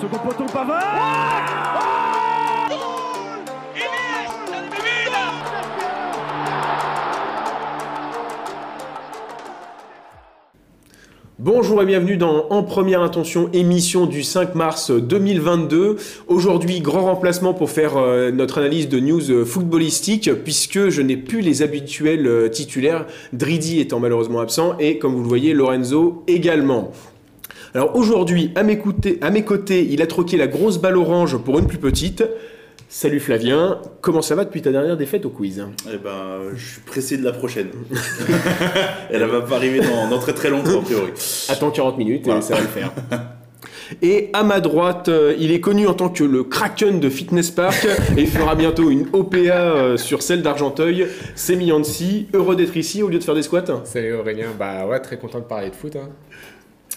Second poteau Pavard Bonjour et bienvenue dans En Première Intention, émission du 5 mars 2022. Aujourd'hui, grand remplacement pour faire euh, notre analyse de news euh, footballistique, puisque je n'ai plus les habituels euh, titulaires, Dridi étant malheureusement absent, et comme vous le voyez, Lorenzo également. Alors aujourd'hui, à mes, côtés, à mes côtés, il a troqué la grosse balle orange pour une plus petite. Salut Flavien, comment ça va depuis ta dernière défaite au quiz? Eh ben, je suis pressé de la prochaine. Elle va pas arriver dans, très très longtemps, a priori. Attends 40 minutes et ça va le faire. Et à ma droite, euh, il est connu en tant que le Kraken de Fitness Park et il fera bientôt une OPA euh, sur celle d'Argenteuil. C'est Miancy, heureux d'être ici au lieu de faire des squats. Salut Aurélien, bah ouais, très content de parler de foot. Hein.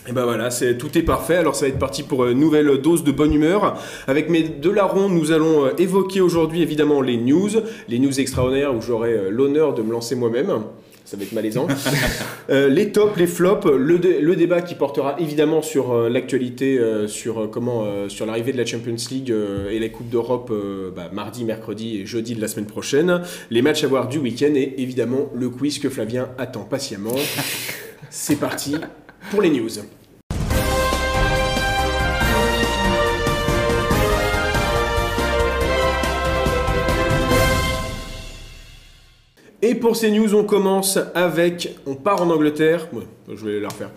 Et ben voilà, c'est tout est parfait. Alors ça va être parti pour une nouvelle dose de bonne humeur. Avec mes deux larrons, nous allons euh, évoquer aujourd'hui évidemment les news, les news extraordinaires où j'aurai euh, l'honneur de me lancer moi-même. Ça va être malaisant. Euh, les tops, les flops, le, débat qui portera évidemment sur l'actualité, sur comment, sur l'arrivée de la Champions League et la Coupe d'Europe bah, mardi, mercredi et jeudi de la semaine prochaine, les matchs à voir du week-end et évidemment le quiz que Flavien attend patiemment. C'est parti pour les news. Et pour ces news, on commence avec. On part en Angleterre. je vais la refaire.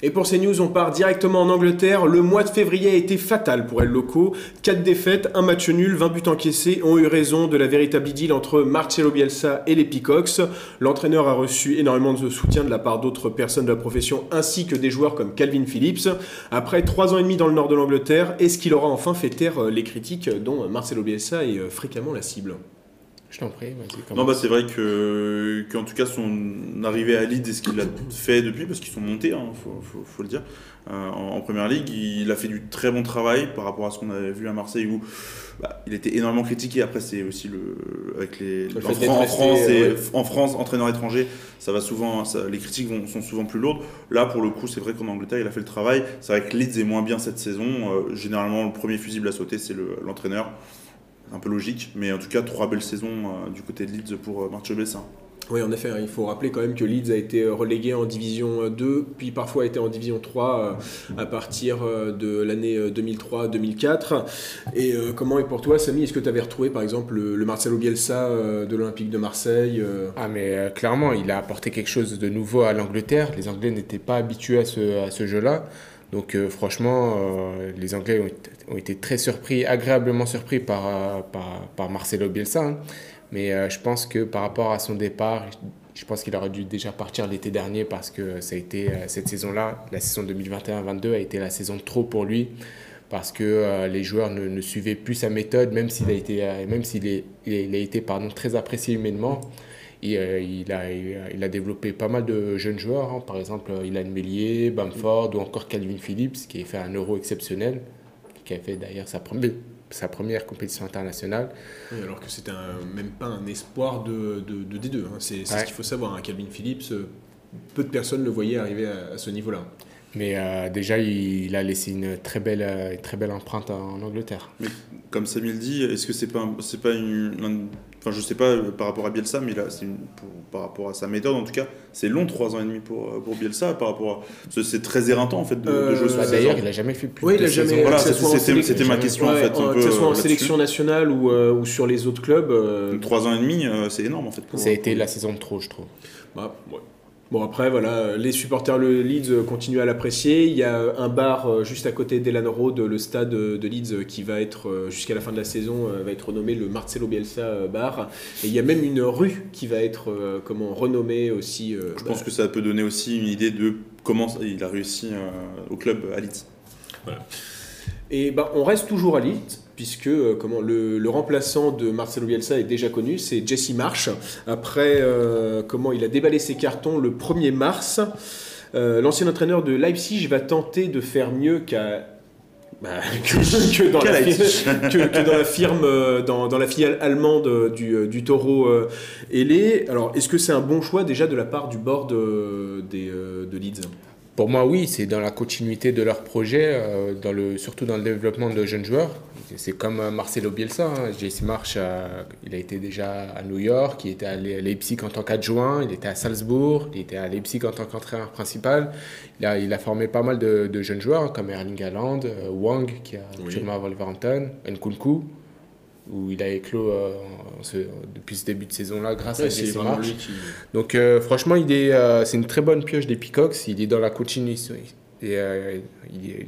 Et pour ces news, on part directement en Angleterre. Le mois de février a été fatal pour El Loco. 4 défaites, un match nul, 20 buts encaissés ont eu raison de la véritable idylle entre Marcelo Bielsa et les Peacocks. L'entraîneur a reçu énormément de soutien de la part d'autres personnes de la profession ainsi que des joueurs comme Calvin Phillips. Après 3 ans et demi dans le nord de l'Angleterre, est-ce qu'il aura enfin fait taire les critiques dont Marcelo Bielsa est fréquemment la cible? Je t'en prie, vas-y. Non, bah, c'est vrai que, qu'en tout cas, son arrivée à Leeds et ce qu'il a fait depuis, parce qu'ils sont montés, il hein, faut, le dire, euh, en, première ligue, il a fait du très bon travail par rapport à ce qu'on avait vu à Marseille où bah, il était énormément critiqué. Après, c'est aussi le. Avec les, en, France, et, en France, entraîneur étranger, ça va souvent, les critiques sont souvent plus lourdes. Là, pour le coup, c'est vrai qu'en Angleterre, il a fait le travail. C'est vrai que Leeds est moins bien cette saison. Euh, généralement, le premier fusible à sauter, c'est l'entraîneur un peu logique. Mais en tout cas, trois belles saisons euh, du côté de Leeds pour euh, Marcelo Bessin. Oui, en effet, hein, il faut rappeler quand même que Leeds a été euh, relégué en Division 2, puis parfois a été en Division 3 à partir de l'année 2003-2004. Et comment est pour toi, Samy Est-ce que tu avais retrouvé par exemple le, Marcelo Bielsa de l'Olympique de Marseille Ah, mais clairement, il a apporté quelque chose de nouveau à l'Angleterre. Les Anglais n'étaient pas habitués à ce, à ce jeu-là. Donc euh, franchement, euh, les Anglais ont, été très surpris, agréablement surpris par, euh, Marcelo Bielsa. Hein. Mais je pense que par rapport à son départ, je pense qu'il aurait dû déjà partir l'été dernier parce que cette saison-là, la saison 2021-22 a été la saison trop pour lui parce que les joueurs ne, suivaient plus sa méthode, même s'il a été, même s'il il très apprécié humainement. Euh, il, a, il, a, développé pas mal de jeunes joueurs, hein. par exemple Ilan Mellier, Bamford ou encore Calvin Phillips qui a fait un euro exceptionnel, qui a fait d'ailleurs sa première, sa première compétition internationale. alors que c'était même pas un espoir de, de, D2, hein. c'est ce qu'il faut savoir. Hein. Calvin Phillips, euh, peu de personnes le voyaient arriver à, ce niveau-là. Mais euh, déjà, il, a laissé une très belle, très belle empreinte en Angleterre. Mais comme Samuel dit, est-ce que c'est pas, c'est pas une, Enfin, je sais pas euh, par rapport à Bielsa, mais là, c'est par rapport à sa méthode, en tout cas, c'est long, trois ans et demi pour, euh, pour Bielsa, par rapport à. C'est très éreintant, en fait, de, euh, jouer bah, D'ailleurs, il a jamais fait plus oui, il a jamais. Voilà, c'était ma question, en fait. que ce soit en sélection nationale ou, ou, sur les autres clubs. Trois ans et demi, c'est énorme, en fait. ça a été la saison de trop, je trouve. Bah, ouais. Bon après voilà, les supporters de Leeds continuent à l'apprécier. Il y a un bar euh, juste à côté d'Elan Road, le stade de Leeds qui va être euh, jusqu'à la fin de la saison euh, va être renommé le Marcelo Bielsa Bar. Et il y a même une rue qui va être comment renommée aussi. Je pense que ça peut donner aussi une idée de comment il a réussi au club à Leeds. Voilà. Et ben, on reste toujours à Leeds puisque euh, comment, le, remplaçant de Marcelo Bielsa est déjà connu, c'est Jesse Marsh. Après, euh, comment il a déballé ses cartons le 1er mars, euh, l'ancien entraîneur de Leipzig va tenter de faire mieux qu'à bah, que, dans la, firme, dans, dans, la filiale allemande du, du taureau Ailé. Alors, est-ce que c'est un bon choix déjà de la part du board des, de Leeds? Pour moi, oui, c'est dans la continuité de leur projet, euh, dans le, surtout dans le développement de jeunes joueurs. C'est comme euh, Marcelo Bielsa. Hein. Jesse March, euh, il a été déjà à New York, il était à Leipzig en tant qu'adjoint, il était à Salzbourg, il était à Leipzig en tant qu'entraîneur principal. Il a, il a formé pas mal de, jeunes joueurs comme Erling Haaland, Wang qui a actuellement à Wolverhampton, Nkunku où il a éclos depuis ce début de saison-là grâce à Jesse March. Donc franchement, il est, c'est une très bonne pioche des Peacocks. Il est dans la continuité. Et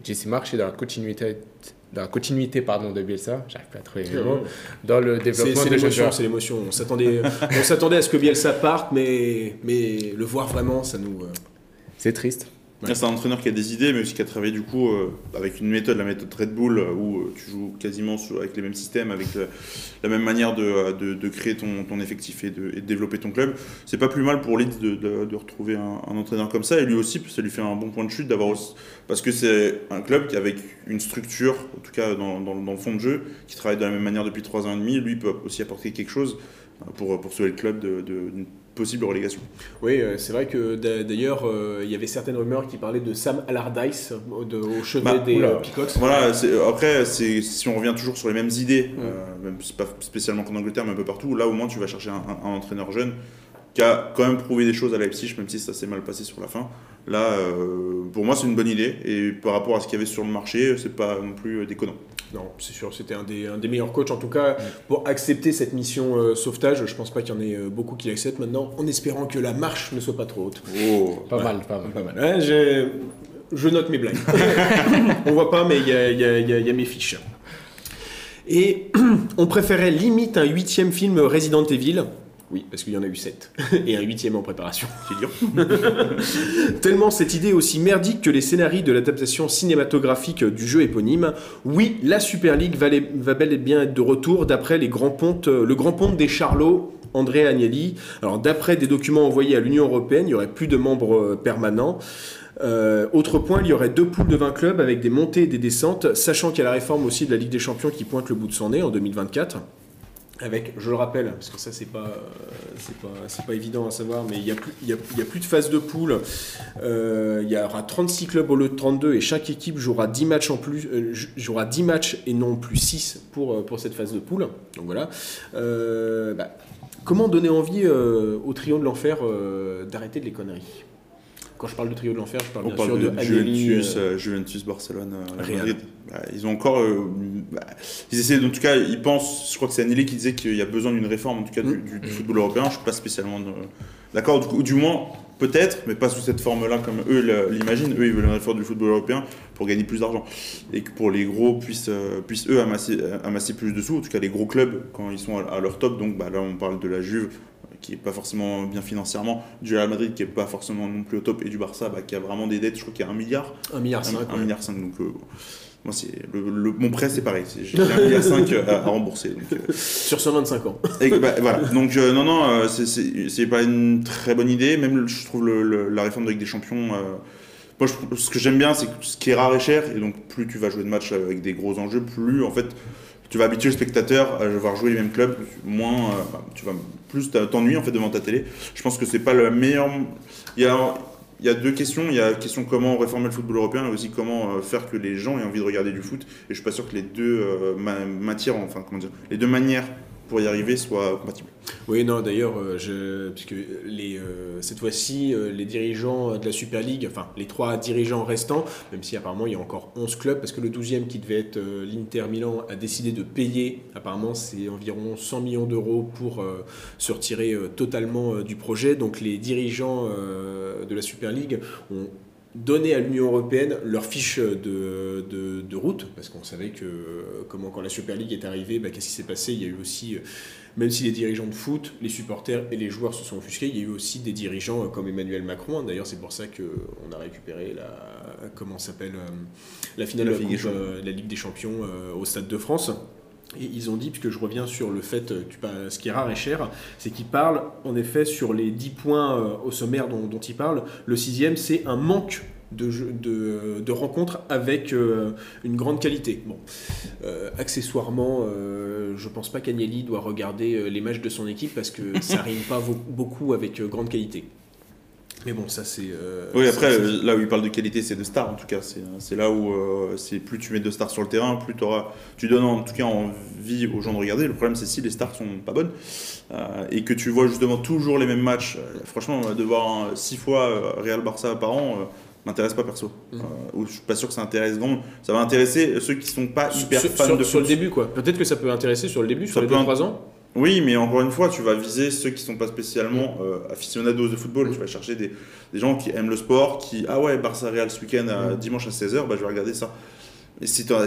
Jesse March est dans la continuité dans la continuité pardon, de Bielsa, j'arrive pas à trouver les mots, dans le développement de l'émotion, c'est l'émotion. On s'attendait, on s'attendait à ce que Bielsa parte, mais, mais le voir vraiment, ça nous. Euh, c'est triste. C'est un entraîneur qui a des idées, mais aussi qui a travaillé du coup euh, avec une méthode, la méthode Red Bull, euh, où euh, tu joues quasiment avec les mêmes systèmes, avec la même manière de, de, créer ton, effectif et de, développer ton club. C'est pas plus mal pour Leeds de, retrouver un, entraîneur comme ça, et lui aussi, ça lui fait un bon point de chute d'avoir parce que c'est un club qui avec une structure, en tout cas dans, dans, dans, le fond de jeu, qui travaille de la même manière depuis trois ans et demi, lui peut aussi apporter quelque chose pour, pour sauver le club d'une possible relégation. Oui, euh, c'est vrai que d'ailleurs, euh, il y avait certaines rumeurs qui parlaient de Sam Allardyce au chevet bah, des euh, Peacocks. Voilà, après, si on revient toujours sur les mêmes idées, même pas spécialement qu'en Angleterre, mais un peu partout, là au moins tu vas chercher un, entraîneur jeune qui a quand même prouvé des choses à Leipzig, même si ça s'est mal passé sur la fin. Là, pour moi, c'est une bonne idée, et par rapport à ce qu'il y avait sur le marché, c'est pas non plus déconnant. Non, c'est sûr, c'était un des, un des, meilleurs coachs en tout cas pour accepter cette mission euh, sauvetage. Je pense pas qu'il y en ait euh, beaucoup qui l'acceptent maintenant, en espérant que la marche ne soit pas trop haute. Oh, pas, mal, pas mal, pas mal. je note mes blagues. on voit pas, mais il y a, y, a, y a, mes fiches. Et on préférait limite un huitième film Resident Evil oui, parce qu'il y en a eu 7. Et un huitième en préparation. C'est dur. Tellement cette idée aussi merdique que les scénarios de l'adaptation cinématographique du jeu éponyme. Oui, la Super League va, va bel et bien être de retour d'après les grands pontes, euh, le grand ponte des Charlots André Agnelli. Alors, d'après des documents envoyés à l'Union Européenne, il y aurait plus de membres euh, permanents. Euh, autre point, il y aurait deux poules de 20 clubs avec des montées et des descentes, sachant qu'il y a la réforme aussi de la Ligue des Champions qui pointe le bout de son nez en 2024 avec, je le rappelle, parce que ça c'est pas, c'est pas, c'est pas évident à savoir, mais il n'y a, plus, y a, y a plus de phase de poule. Euh, il y aura 36 clubs au lieu de 32 et chaque équipe jouera 10 matchs en plus, euh, jouera 10 matchs et non plus 6 pour, euh, pour cette phase de poule. Donc voilà. Bah, comment donner envie au trio de l'enfer d'arrêter de les conneries? Quand je parle de trio de l'enfer, je parle bien sûr de, Juventus, euh, Juventus, Barcelone, euh, Madrid. Bah, ils ont encore, euh, bah, ils essaient, en tout cas, ils pensent. Je crois que c'est Anneli qui disait qu'il y a besoin d'une réforme, en tout cas du, mm. football européen. Je suis pas spécialement d'accord. Du, du moins, peut-être, mais pas sous cette forme-là comme eux l'imaginent. Eux, ils veulent une réforme du football européen pour gagner plus d'argent et que pour les gros puissent, puissent eux amasser, amasser plus de sous. En tout cas, les gros clubs quand ils sont à, leur top. Donc, bah, là, on parle de la Juve qui est pas forcément bien financièrement, du Real Madrid qui est pas forcément non plus au top, et du Barça bah, qui a vraiment des dettes, je crois qu'il y a un milliard. Un milliard cinq. Un, milliard cinq, donc euh, moi c'est le, mon prêt c'est pareil, j'ai un milliard cinq à, rembourser. Donc, euh. Sur 125 ans. Et, bah, voilà, donc euh, non non, c'est pas une très bonne idée, même je trouve la réforme de Ligue des Champions. moi, ce que j'aime bien, c'est que ce qui est rare et cher, et donc plus tu vas jouer de matchs avec des gros enjeux, plus en fait tu vas habituer le spectateur à voir jouer les mêmes clubs, moins bah, tu vas plus t'ennuies en fait devant ta télé. Je pense que c'est pas le meilleur. Il y a, il y a deux questions. Il y a la question comment réformer le football européen et aussi comment euh, faire que les gens aient envie de regarder du foot. Et je suis pas sûr que les deux euh, matières, enfin comment dire, les deux manières pour y arriver soit compatible. Oui, non, d'ailleurs, euh, puisque euh, cette fois-ci, euh, les dirigeants de la Super League, enfin les trois dirigeants restants, même si apparemment il y a encore 11 clubs, parce que le 12e qui devait être l'Inter Milan a décidé de payer, apparemment c'est environ 100 millions d'euros pour se retirer totalement du projet. Donc les dirigeants de la Super League ont donner à l'Union européenne leur fiche de, de, route, parce qu'on savait que comment, quand la Super League est arrivée, bah, qu'est-ce qui s'est passé? Il y a eu aussi, euh, même si les dirigeants de foot, les supporters et les joueurs se sont offusqués, il y a eu aussi des dirigeants euh, comme Emmanuel Macron. D'ailleurs, c'est pour ça qu'on a récupéré la, comment s'appelle, euh, la finale de la, Ligue des Champions au Stade de France. Et ils ont dit, puisque je reviens sur le fait, ce qui est rare et cher, c'est qu'ils parlent en effet sur les 10 points euh, au sommaire dont, ils parlent. Le sixième, c'est un manque de, rencontres avec euh, une grande qualité. Bon, euh, accessoirement, je pense pas qu'Agnelli doit regarder les matchs de son équipe parce que ça rime pas beaucoup avec grande qualité. Mais bon, ça c'est. euh, Oui, après, euh, là où il parle de qualité, c'est de stars en tout cas. C'est c'est là où euh, c'est plus tu mets de stars sur le terrain, plus auras, tu donnes en tout cas envie aux gens de regarder. Le problème, c'est si les stars sont pas bonnes euh, et que tu vois justement toujours les mêmes matchs. euh, franchement, euh, de voir six fois euh, Real Barça par an. euh, m'intéresse pas perso. Euh, ou je suis pas sûr que ça intéresse grand ça va intéresser ceux qui sont pas sur, hyper sur- fans sur- de sur le foot. début, quoi. Peut-être que ça peut intéresser sur le début, sur Ça les peut 2-3 ans. Oui, mais encore une fois, tu vas viser ceux qui sont pas spécialement euh, affectionados de football. Tu vas chercher des, des gens qui aiment le sport, qui ah ouais Barça Real ce week-end à dimanche à 16h, bah je vais regarder ça. Et si tu as,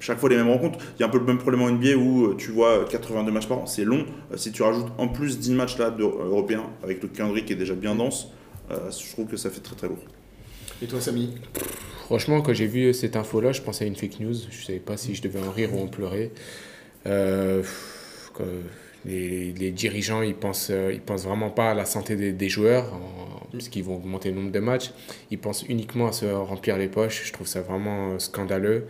chaque fois les mêmes rencontres, il y a un peu le même problème en NBA où euh, tu vois 82 matchs par an, c'est long. Euh, Si tu rajoutes en plus 10 matchs là de- euh, européens avec le calendrier qui est déjà bien dense, euh, je trouve que ça fait très très lourd. Et toi, Samy? Franchement, quand j'ai vu cette info-là, je pensais à une fake news. Je savais pas si je devais en rire ou en pleurer. Euh, que les, les dirigeants, ils pensent, euh, ils pensent vraiment pas à la santé des, des joueurs, en- puisqu'ils vont augmenter le nombre de matchs. Ils pensent uniquement à se remplir les poches. Je trouve ça vraiment euh, scandaleux.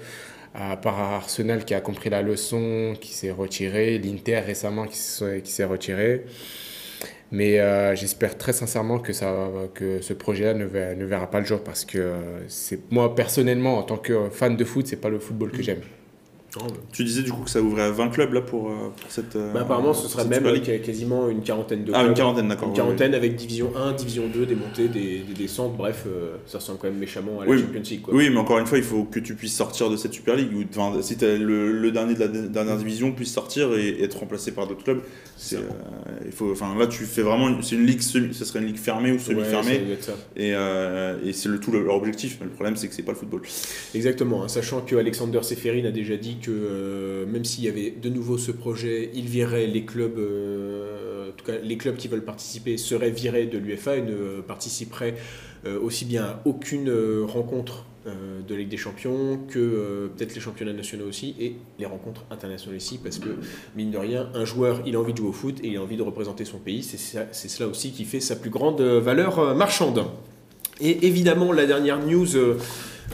À part Arsenal qui a compris la leçon, qui s'est retiré, l'Inter récemment qui s'est qui s'est retiré. Mais euh, j'espère très sincèrement que, ça, que ce projet-là ne, ne verra pas le jour parce que c'est moi personnellement en tant que fan de foot, c'est pas le football que j'aime. Tu disais du coup que ça ouvrait à 20 clubs là pour, euh, pour cette. euh, Bah, apparemment, ce serait cette même euh, quasiment une quarantaine de Ah, une clubs. quarantaine, d'accord. Une oui, quarantaine avec division 1, division 2, des montées, des, des descentes, bref, euh, ça ressemble quand même méchamment à la Oui, Champions League. Quoi. Oui, mais encore une fois, il faut que tu puisses sortir de cette Super League. Ou, enfin, si le, le dernier de la dernière division puisse sortir et, être remplacé par d'autres clubs, c'est, euh, il faut. Enfin, là, tu fais vraiment. une- C'est une ligue semi. Ce serait une ligue fermée ou Ouais, semi-fermée. ça. et euh, et c'est le tout leur objectif. Mais le problème, c'est que c'est pas le football. Exactement, hein, sachant que Alexander Seferin a déjà dit que euh, même s'il y avait de nouveau ce projet, il virait les clubs, euh, en tout cas les clubs qui veulent participer seraient virés de l'UFA et ne participeraient euh, aussi bien à aucune rencontre de Ligue des Champions que peut-être les championnats nationaux aussi et les rencontres internationales ici parce que mine de rien, un joueur il a envie de jouer au foot et il a envie de représenter son pays, c'est cela aussi qui fait sa plus grande valeur marchande. Et évidemment, la dernière news,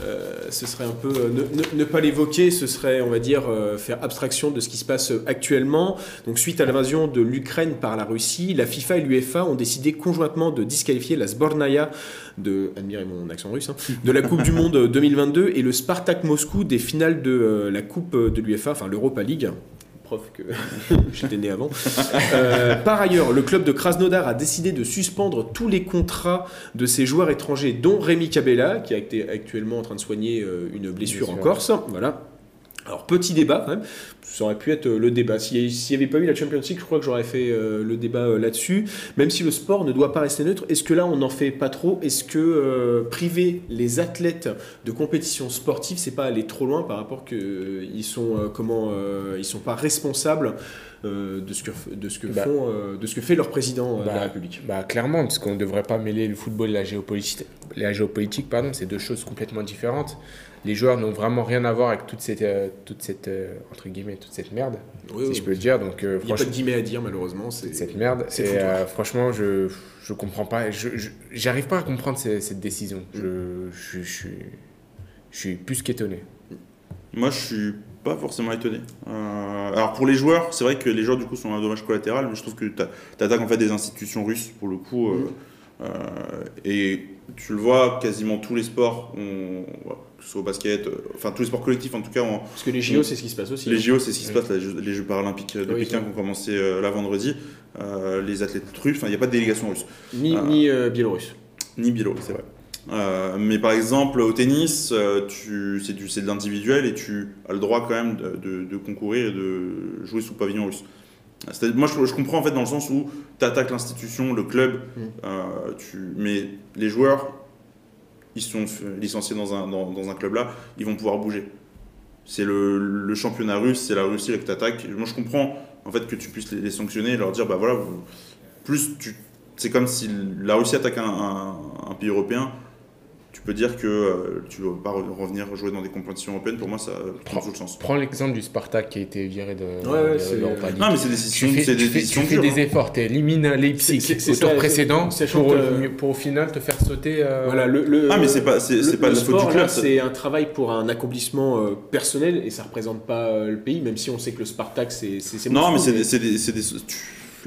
euh, ce serait un peu euh, ne, pas l'évoquer, ce serait, on va dire, euh, faire abstraction de ce qui se passe actuellement. Donc, suite à l'invasion de l'Ukraine par la Russie, la FIFA et l'UEFA ont décidé conjointement de disqualifier la Sbornaya de, admirez mon accent russe, hein, de la Coupe du Monde 2022 et le Spartak Moscou des finales de la Coupe de l'UEFA, enfin l'Europa League. Preuve que j'étais né avant. Euh, par ailleurs, le club de Krasnodar a décidé de suspendre tous les contrats de ses joueurs étrangers, dont Rémi Cabella, qui est actuellement en train de soigner euh, une blessure en Blessure. Corse. Voilà. Alors, petit débat quand même, ça aurait pu être euh, le débat. S'il n'y avait pas eu la Champions League, je crois que j'aurais fait euh, le débat euh, là-dessus. Même si le sport ne doit pas rester neutre, est-ce que là on n'en fait pas trop? Est-ce que euh, priver les athlètes de compétition sportive, c'est pas aller trop loin par rapport qu'ils sont euh, comment ils sont pas responsables de ce que de ce que Bah. font de ce que fait leur président de la Bah, République? Bah, clairement, parce qu'on ne devrait pas mêler le football et la géopolitique. La géopolitique, pardon, c'est deux choses complètement différentes. Les joueurs n'ont vraiment rien à voir avec toute cette, euh, toute cette euh, entre guillemets, toute cette merde, Oui, si oui. je peux le dire. Donc, euh, Il n'y a pas de franchement, guillemets à dire malheureusement. C'est cette merde. c'est euh, franchement, je je comprends pas. Je j'arrive pas à comprendre cette décision. Mm. Je, je, je suis je suis plus qu'étonné. Moi, je suis pas forcément étonné. Euh, alors pour les joueurs, c'est vrai que les joueurs du coup sont un dommage collatéral, mais je trouve que tu attaques en fait des institutions russes pour le coup. euh, euh, et tu le vois, quasiment tous les sports, ont- ce soit au basket, euh, enfin tous les sports collectifs en tout cas, Parce que les JO, c'est ce qui se passe aussi. les hein. JO, c'est ce qui se passe, les Jeux, les Jeux paralympiques de Oui, Pékin qui ont commencé euh, là vendredi. Euh, les athlètes russes, il n'y a pas de délégation russe Ni, ni biélorusse. ni biélorusse, c'est vrai. Euh, mais par exemple, au tennis, euh, c'est, de l'individuel et tu as le droit quand même de, de- de concourir et de jouer sous pavillon russe. Moi, je, je comprends en fait dans le sens où tu attaques l'institution, le club, Mm. euh, tu, mais les joueurs, ils sont licenciés dans un, dans, un club là, ils vont pouvoir bouger. C'est le, le championnat russe, c'est la Russie là que tu attaques. Moi, je comprends en fait que tu puisses les, sanctionner et leur dire bah voilà, plus tu c'est comme si la Russie attaque un pays européen. Tu peux dire que euh, tu ne vas pas re- revenir jouer dans des compétitions européennes. Pour moi, ça prend tout le sens. Prends l'exemple du Spartak qui a été viré de, Ouais, ouais, de c'est- l'Europa League. Non, mais c'est des Tu décisions, fais, c'est des tu fais- décisions tu fais dures, des hein. efforts, tu élimines Leipzig au tour précédent sachant pour, que- pour au final te faire sauter. euh, Voilà, le, le- Ah, mais c'est pas, c'est, pas le la faute sport, du club. c'est un travail pour un accomplissement euh, personnel et ça représente pas euh, le pays, même si on sait que le Spartak, c'est Non, mais c'est des,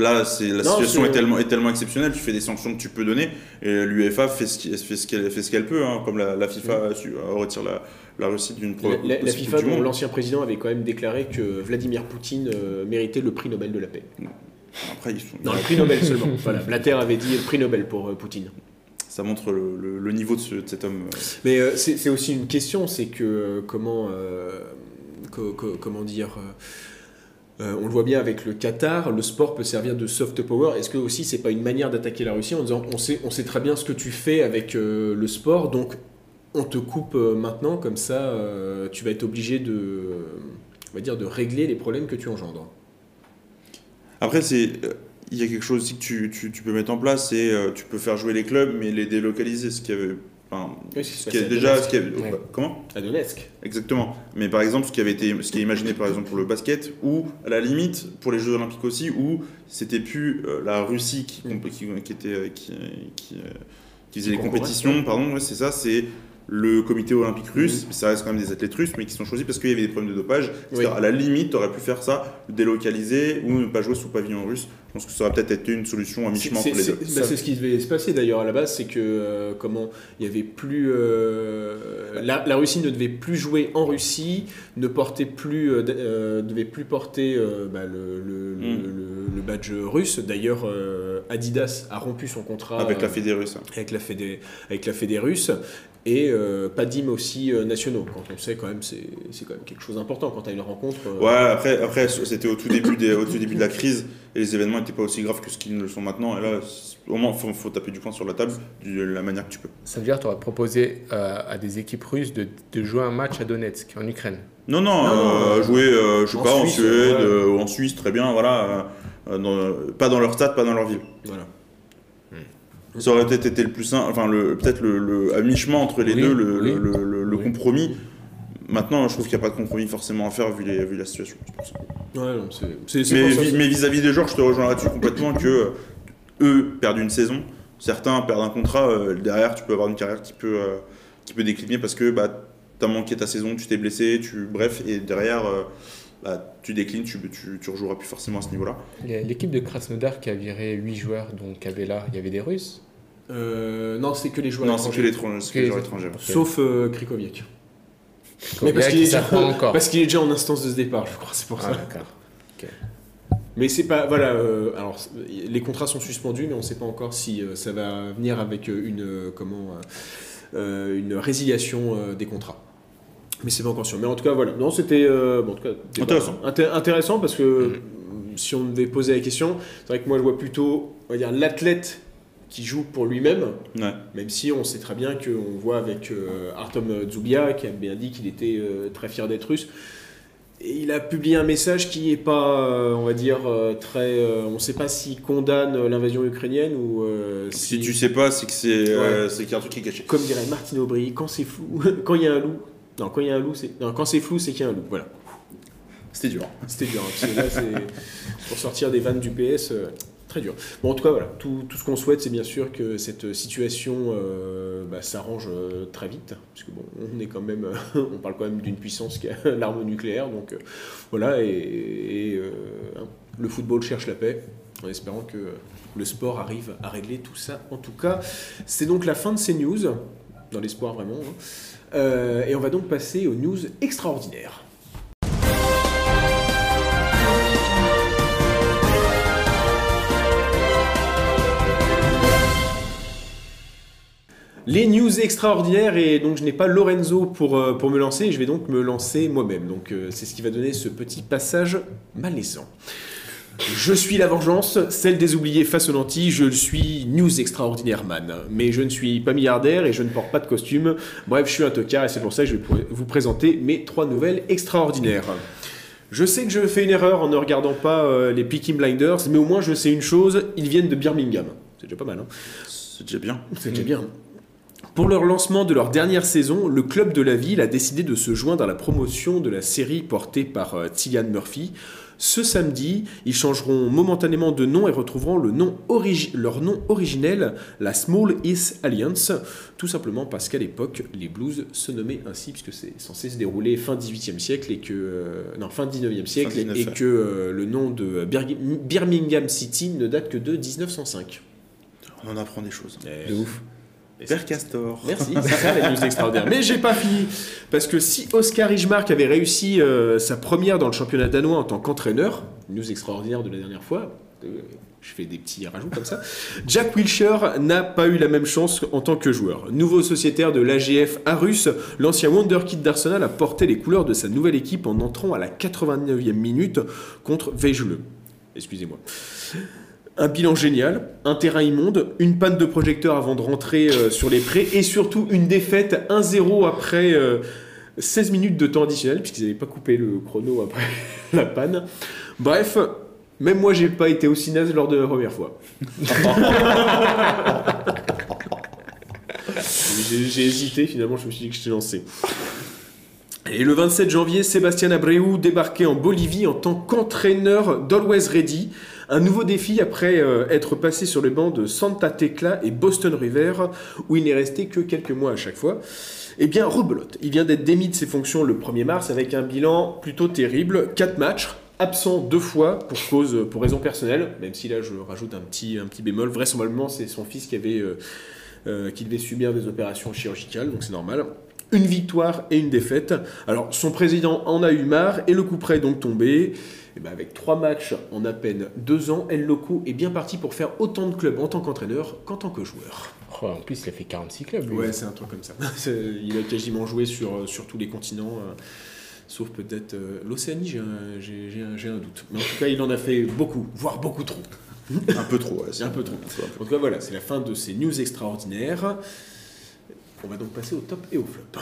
Là, c'est la Non, situation c'est- est tellement, est tellement exceptionnelle, tu fais des sanctions que tu peux donner, et l'UEFA fait ce qui- fait ce qu'elle fait ce qu'elle peut, hein, comme la, la FIFA su- euh, retire la, la Russie d'une La, la- FIFA, dont l'ancien président avait quand même déclaré que Vladimir Poutine euh, méritait le prix Nobel de la paix. Après, ils sont- Non, le prix Nobel seulement. voilà, Blatter avait dit le prix Nobel pour euh, Poutine. ça montre le, le- le niveau de, ce- de cet homme. euh, Mais euh, c'est aussi une question, c'est que euh, comment, euh, co- co- comment dire, euh, euh, on le voit bien avec le Qatar, le sport peut servir de soft power. Est-ce que aussi c'est pas une manière d'attaquer la Russie en disant on sait, on sait très bien ce que tu fais avec euh, le sport, donc on te coupe euh, maintenant, comme ça tu vas être obligé de, régler les problèmes que tu engendres. Après, c'est il y a quelque chose aussi que tu, peux mettre en place, c'est tu peux faire jouer les clubs, mais les délocaliser. Enfin, Oui, ce qui se ce qui est déjà. Ce qui. Comment À Donetsk. Exactement. Mais par exemple, ce qui avait été, ce qui est imaginé par exemple pour le basket, ou à la limite pour les Jeux Olympiques aussi, où c'était plus euh, la Russie qui, qui, qui était euh, qui, qui, euh, qui faisait les compétitions, pardon, ouais, c'est ça, c'est le comité olympique russe, Mm. mais ça reste quand même des athlètes russes, mais qui sont choisis parce qu'il y avait des problèmes de dopage. Oui. À la limite, tu aurais pu faire ça, délocaliser ou ne pas jouer sous pavillon russe. Je pense que ça aurait peut-être été une solution à mi-chemin pour les c'est- deux. bah, c'est ce qui devait se passer d'ailleurs à la base, c'est que euh, comment il y avait plus euh, la, la Russie ne devait plus jouer en Russie, ne portait plus euh, devait plus porter bah, le, le- le- Mm. le- le badge russe. D'ailleurs, Adidas a rompu son contrat Avec la euh, fédé russe. hein. avec la fédé avec la fédé russe et euh, pas d'hymne aussi euh, nationaux. Quand on sait quand même c'est c'est quand même quelque chose d'important quand tu as une rencontre. euh, Ouais, après, après c'était au tout début des, au tout début de la crise et les événements n'étaient pas aussi graves que ce qu'ils ne le sont maintenant. Et là, au moins, faut, faut taper du poing sur la table de la manière que tu peux. Ça veut dire que tu aurais proposé euh, à des équipes russes de, de jouer un match à Donetsk, en Ukraine? Non, non, Non, jouer, euh, je sais en pas, en Suisse, Suède ouais. euh, ou en Suisse, très bien, voilà. euh, dans- pas dans leur stade, pas dans leur ville. Voilà. Ça aurait peut-être été le plus simple, enfin, peut-être le, le- à mi-chemin entre les Oui, deux, le, oui. le- le- le Oui. compromis. Maintenant, je trouve qu'il n'y a pas de compromis forcément à faire vu, les, vu la situation. Ouais, non, Mais, vis-à-vis des joueurs, je te rejoins là-dessus complètement que euh, eux perdent une saison, certains perdent un contrat, euh, derrière tu peux avoir une carrière qui peut, euh, qui peut décliner parce que bah, tu as manqué ta saison, tu t'es blessé, tu, bref, et derrière euh, bah, tu déclines, tu, tu, tu rejoueras plus forcément à ce niveau-là. Il y a L'équipe de Krasnodar qui a viré 8 joueurs, donc avait là, il y avait des Russes? Euh, non, c'est que les joueurs Non, c'est que étrangers. les, étrangers, c'est que les joueurs étrangers. Sauf euh, Krikoviak. Mais parce qu'il est, déjà- pas encore. parce qu'il est déjà en instance de ce départ, je crois, c'est pour Ah, ça. d'accord. Mais c'est pas. Voilà, euh, alors les contrats sont suspendus, mais on sait pas encore si euh, ça va venir avec une. euh, comment. une résiliation euh, des contrats. Mais c'est pas encore sûr. Mais en tout cas, voilà. Non, c'était. euh, bon, en tout cas, débat Intéressant. inté- intéressant parce que euh, si on devait poser la question, c'est vrai que moi je vois plutôt, on va dire, l'athlète qui joue pour lui-même. Ouais. Même si on sait très bien qu'on voit avec euh, Artem Zubia, qui a bien dit qu'il était euh, très fier d'être russe, et il a publié un message qui n'est pas, euh, on va dire, euh, très... euh, on ne sait pas s'il condamne l'invasion ukrainienne ou euh, Si tu sais pas, c'est que c'est c'est qu'il y a un truc qui est caché. Comme dirait Martine Aubry, quand c'est flou, quand il y a un loup... Non, quand il y a un loup, c'est... Non, quand c'est flou, c'est qu'il y a un loup, voilà. C'était dur. C'était dur, hein, parce que là, c'est... Pour sortir des vannes du PS, euh, très dur. Bon, en tout cas, voilà, tout, tout ce qu'on souhaite, c'est bien sûr que cette situation euh, bah, s'arrange euh, très vite, parce que bon, on est quand même, on parle quand même d'une puissance qui a l'arme nucléaire, donc voilà, et, et, hein, le football cherche la paix, en espérant que le sport arrive à régler tout ça. En tout cas, c'est donc la fin de ces news, dans l'espoir vraiment, hein. Euh, et on va donc passer aux news extraordinaires. Les news extraordinaires et donc je n'ai pas Lorenzo pour, euh, me lancer, je vais donc me lancer moi-même. Donc euh, c'est ce qui va donner ce petit passage malaisant. Je suis la vengeance, celle des oubliés face aux lentilles, je suis news extraordinaire man. Mais je ne suis pas milliardaire et je ne porte pas de costume. Bref, je suis un tocard et c'est pour ça que je vais vous présenter mes trois nouvelles extraordinaires. Je sais que je fais une erreur en ne regardant pas euh, les Peaky Blinders, mais au moins je sais une chose, ils viennent de Birmingham. C'est déjà pas mal, hein C'est déjà bien. c'est déjà bien. Pour leur lancement de leur dernière saison, le club de la ville a décidé de se joindre à la promotion de la série portée par euh, Cillian Murphy. Ce samedi, ils changeront momentanément de nom et retrouveront le nom leur nom originel, la Small East Alliance, tout simplement parce qu'à l'époque, les Blues se nommaient ainsi, puisque c'est censé se dérouler fin 18e siècle et que. Euh, non, fin 19e siècle, et que euh, le nom de Birmingham City ne date que de 1905. On en apprend des choses. de ouf. Père Castor. Merci, c'est ça la news extraordinaire. Mais j'ai pas fini. Parce que si Oscar Rijmark avait réussi euh, sa première dans le championnat danois en tant qu'entraîneur, news extraordinaire de la dernière fois, euh, je fais des petits rajouts comme ça, Jack Wilshere n'a pas eu la même chance en tant que joueur. Nouveau sociétaire de l'AGF Arus, l'ancien Wonderkid d'Arsenal a porté les couleurs de sa nouvelle équipe en entrant à la 89e minute contre Vejle. Excusez-moi. Un bilan génial, un terrain immonde, une panne de projecteur avant de rentrer euh, sur les prés et surtout une défaite 1-0 après 16 euh, minutes de temps additionnel puisqu'ils n'avaient pas coupé le chrono après la panne. Bref, même moi j'ai pas été aussi naze lors de la première fois. j'ai hésité, finalement je me suis dit que je t'ai lancé. Et le 27 janvier, Sébastien Abreu débarquait en Bolivie en tant qu'entraîneur d'Always Ready. Un nouveau défi après euh, être passé sur le banc de Santa Tecla et Boston River, où il n'est resté que quelques mois à chaque fois. Eh bien, rebelote. Il vient d'être démis de ses fonctions le 1er mars avec un bilan plutôt terrible. 4 matchs, absent deux fois pour cause, pour raison personnelle, même si là je rajoute un petit, un petit bémol. Vraisemblablement, c'est son fils qui avait, euh, euh, qui devait subir des opérations chirurgicales, donc c'est normal une victoire et une défaite. Alors son président en a eu marre et le coup près est donc tombé. Et ben avec trois matchs en à peine deux ans, El Loco est bien parti pour faire autant de clubs en tant qu'entraîneur qu'en tant que joueur. Oh, en plus, il a fait 46 clubs. Lui. Ouais, c'est un truc comme ça. il a quasiment joué sur, sur tous les continents. Euh, sauf peut-être euh, l'Océanie, j'ai un, un, doute. Mais en tout cas, il en a fait beaucoup, voire beaucoup trop. un peu trop, ouais, un peu trop. En tout cas, voilà, c'est la fin de ces news extraordinaires. On va donc passer au top et au flop.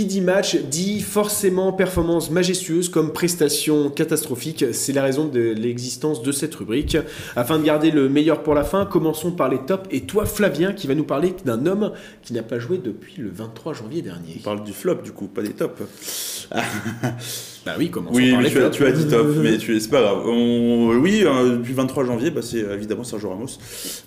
Qui dit match dit forcément performance majestueuse comme prestation catastrophique. C'est la raison de l'existence de cette rubrique. Afin de garder le meilleur pour la fin, commençons par les tops. Et toi, Flavien, qui va nous parler d'un homme qui n'a pas joué depuis le 23 janvier dernier. On parle du flop, du coup, pas des tops. Bah oui, comment Oui, tu, as, tu as dit top, mais tu, c'est pas grave. oui, euh, depuis 23 janvier, bah, c'est évidemment Sergio Ramos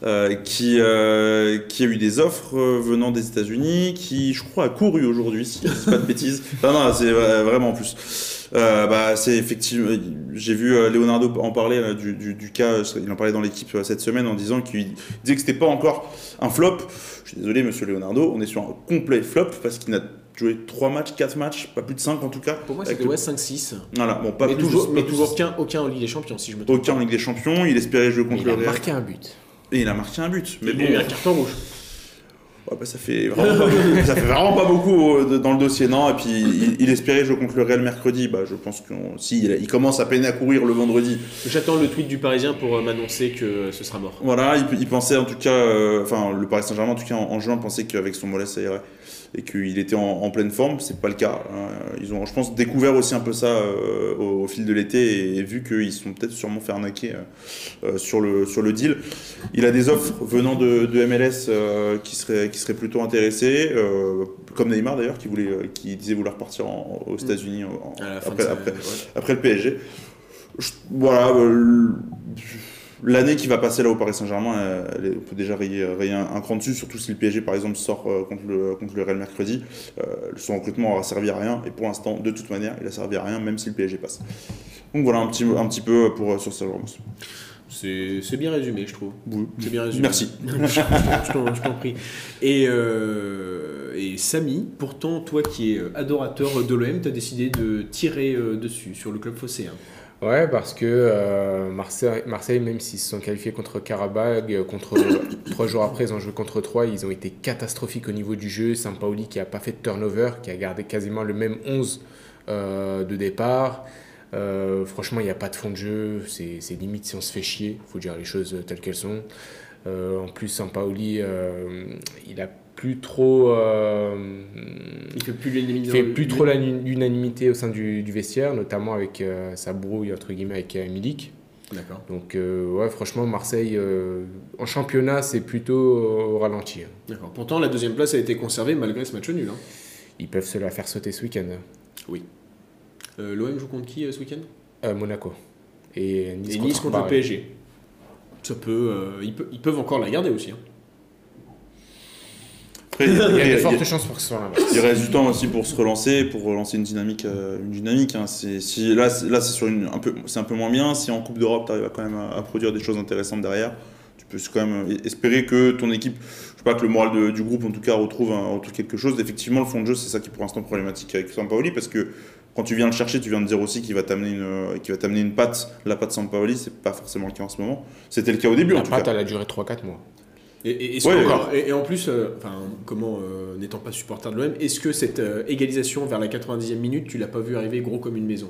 euh, qui, euh, qui a eu des offres venant des États-Unis, qui, je crois, a couru aujourd'hui, si je dis pas de bêtises. Non, non, c'est vraiment en plus. bah, c'est effectivement. J'ai vu Leonardo en parler du, du, du, cas. Il en parlait dans l'équipe cette semaine en disant qu'il disait que c'était pas encore un flop. Je suis désolé, monsieur Leonardo, on est sur un complet flop parce qu'il n'a joué 3 matchs, 4 matchs, pas plus de 5 en tout cas. Pour moi, c'était ouais, 5-6. Voilà, bon, pas mais plus toujours, mais toujours aucun, aucun en Ligue des Champions, si je me trompe. Aucun en Ligue des Champions, il espérait jouer contre le Real. Il a marqué un but. Et il a marqué un but. Mais il bon, a eu un carton rouge. Ouais, bah, ça, fait vraiment pas, ça fait vraiment pas beaucoup euh, dans le dossier, non. Et puis il, espérait jouer contre le Real mercredi. Bah, je pense que si il, commence à peiner à courir le vendredi. J'attends le tweet du Parisien pour euh, m'annoncer que ce sera mort. Voilà, il, pensait en tout cas, euh, enfin le Paris Saint-Germain en tout cas en, en juin pensait qu'avec son mollet ça irait et qu'il était en, pleine forme. C'est pas le cas. Hein. Ils ont, je pense, découvert aussi un peu ça euh, au, fil de l'été et, vu qu'ils sont peut-être sûrement fait arnaquer euh, euh, sur, le, sur le deal. Il a des offres venant de, MLS qui, seraient, qui seraient plutôt intéressés, comme Neymar d'ailleurs, qui, voulait, qui disait vouloir partir aux États-Unis après, après, le PSG. voilà l'année qui va passer là au Paris Saint-Germain, euh, on peut déjà rayer, un, cran dessus, surtout si le PSG par exemple sort euh, contre, le, contre le Real mercredi. Euh, son recrutement aura servi à rien et pour l'instant, de toute manière, il a servi à rien même si le PSG passe. Donc voilà un petit, un petit peu pour, sur Sergio Ramos. C'est bien résumé, je trouve. C'est bien résumé. Merci. je t'en prie. Et, et Samy, pourtant, toi qui es adorateur de l'OM, tu as décidé de tirer dessus sur le club phocéen. Ouais, parce que euh, Marseille, Marseille, même s'ils se sont qualifiés contre Karabag, euh, contre, trois jours après, ils ont joué contre trois, ils ont été catastrophiques au niveau du jeu. Sampaoli qui n'a pas fait de turnover, qui a gardé quasiment le même 11 euh, de départ. franchement, il n'y a pas de fond de jeu, c'est limite si on se fait chier, il faut dire les choses telles qu'elles sont. en plus, Sampaoli, il a plus trop. Euh, il fait plus fait plus trop l'unanimité au sein du, du, vestiaire, notamment avec euh, sa brouille entre guillemets avec euh, Milik. D'accord. Donc, euh, ouais, franchement, Marseille, en championnat, c'est plutôt au ralenti. hein. D'accord. Pourtant, la deuxième place a été conservée malgré ce match nul. hein. Ils peuvent se la faire sauter ce week-end. Euh, L'OM joue contre qui ce week-end? Monaco. Et Nice, Et Nice contre le. PSG. Ça peut, ils, pe- ils peuvent encore la garder aussi. hein. Après, Il y a après, de il y a- fortes chances pour que ce soit l'inverse. Il reste du temps aussi pour se relancer, pour relancer une dynamique. euh, une dynamique hein. C'est- si, là, c'est- là c'est sur une, un peu, c'est un peu moins bien. Si en Coupe d'Europe, tu arrives quand même à, à produire des choses intéressantes derrière, tu peux quand même euh, espérer que ton équipe, je sais pas, que le moral de- du groupe en tout cas retrouve, un- retrouve quelque chose. Effectivement, le fond de jeu, c'est ça qui est pour l'instant problématique avec Sampaoli parce que quand tu viens le chercher, tu viens de dire aussi qu'il va t'amener une, qu'il va t'amener une patte. La patte Sampaoli, c'est pas forcément le cas en ce moment. C'était le cas au début en La tout patte, cas. elle a duré 3-4 mois. Et, et- Ouais, encore. en plus, euh, enfin, comment, euh, n'étant pas supporter de l'OM, est-ce que cette euh, égalisation vers la 90e minute, tu l'as pas vu arriver gros comme une maison?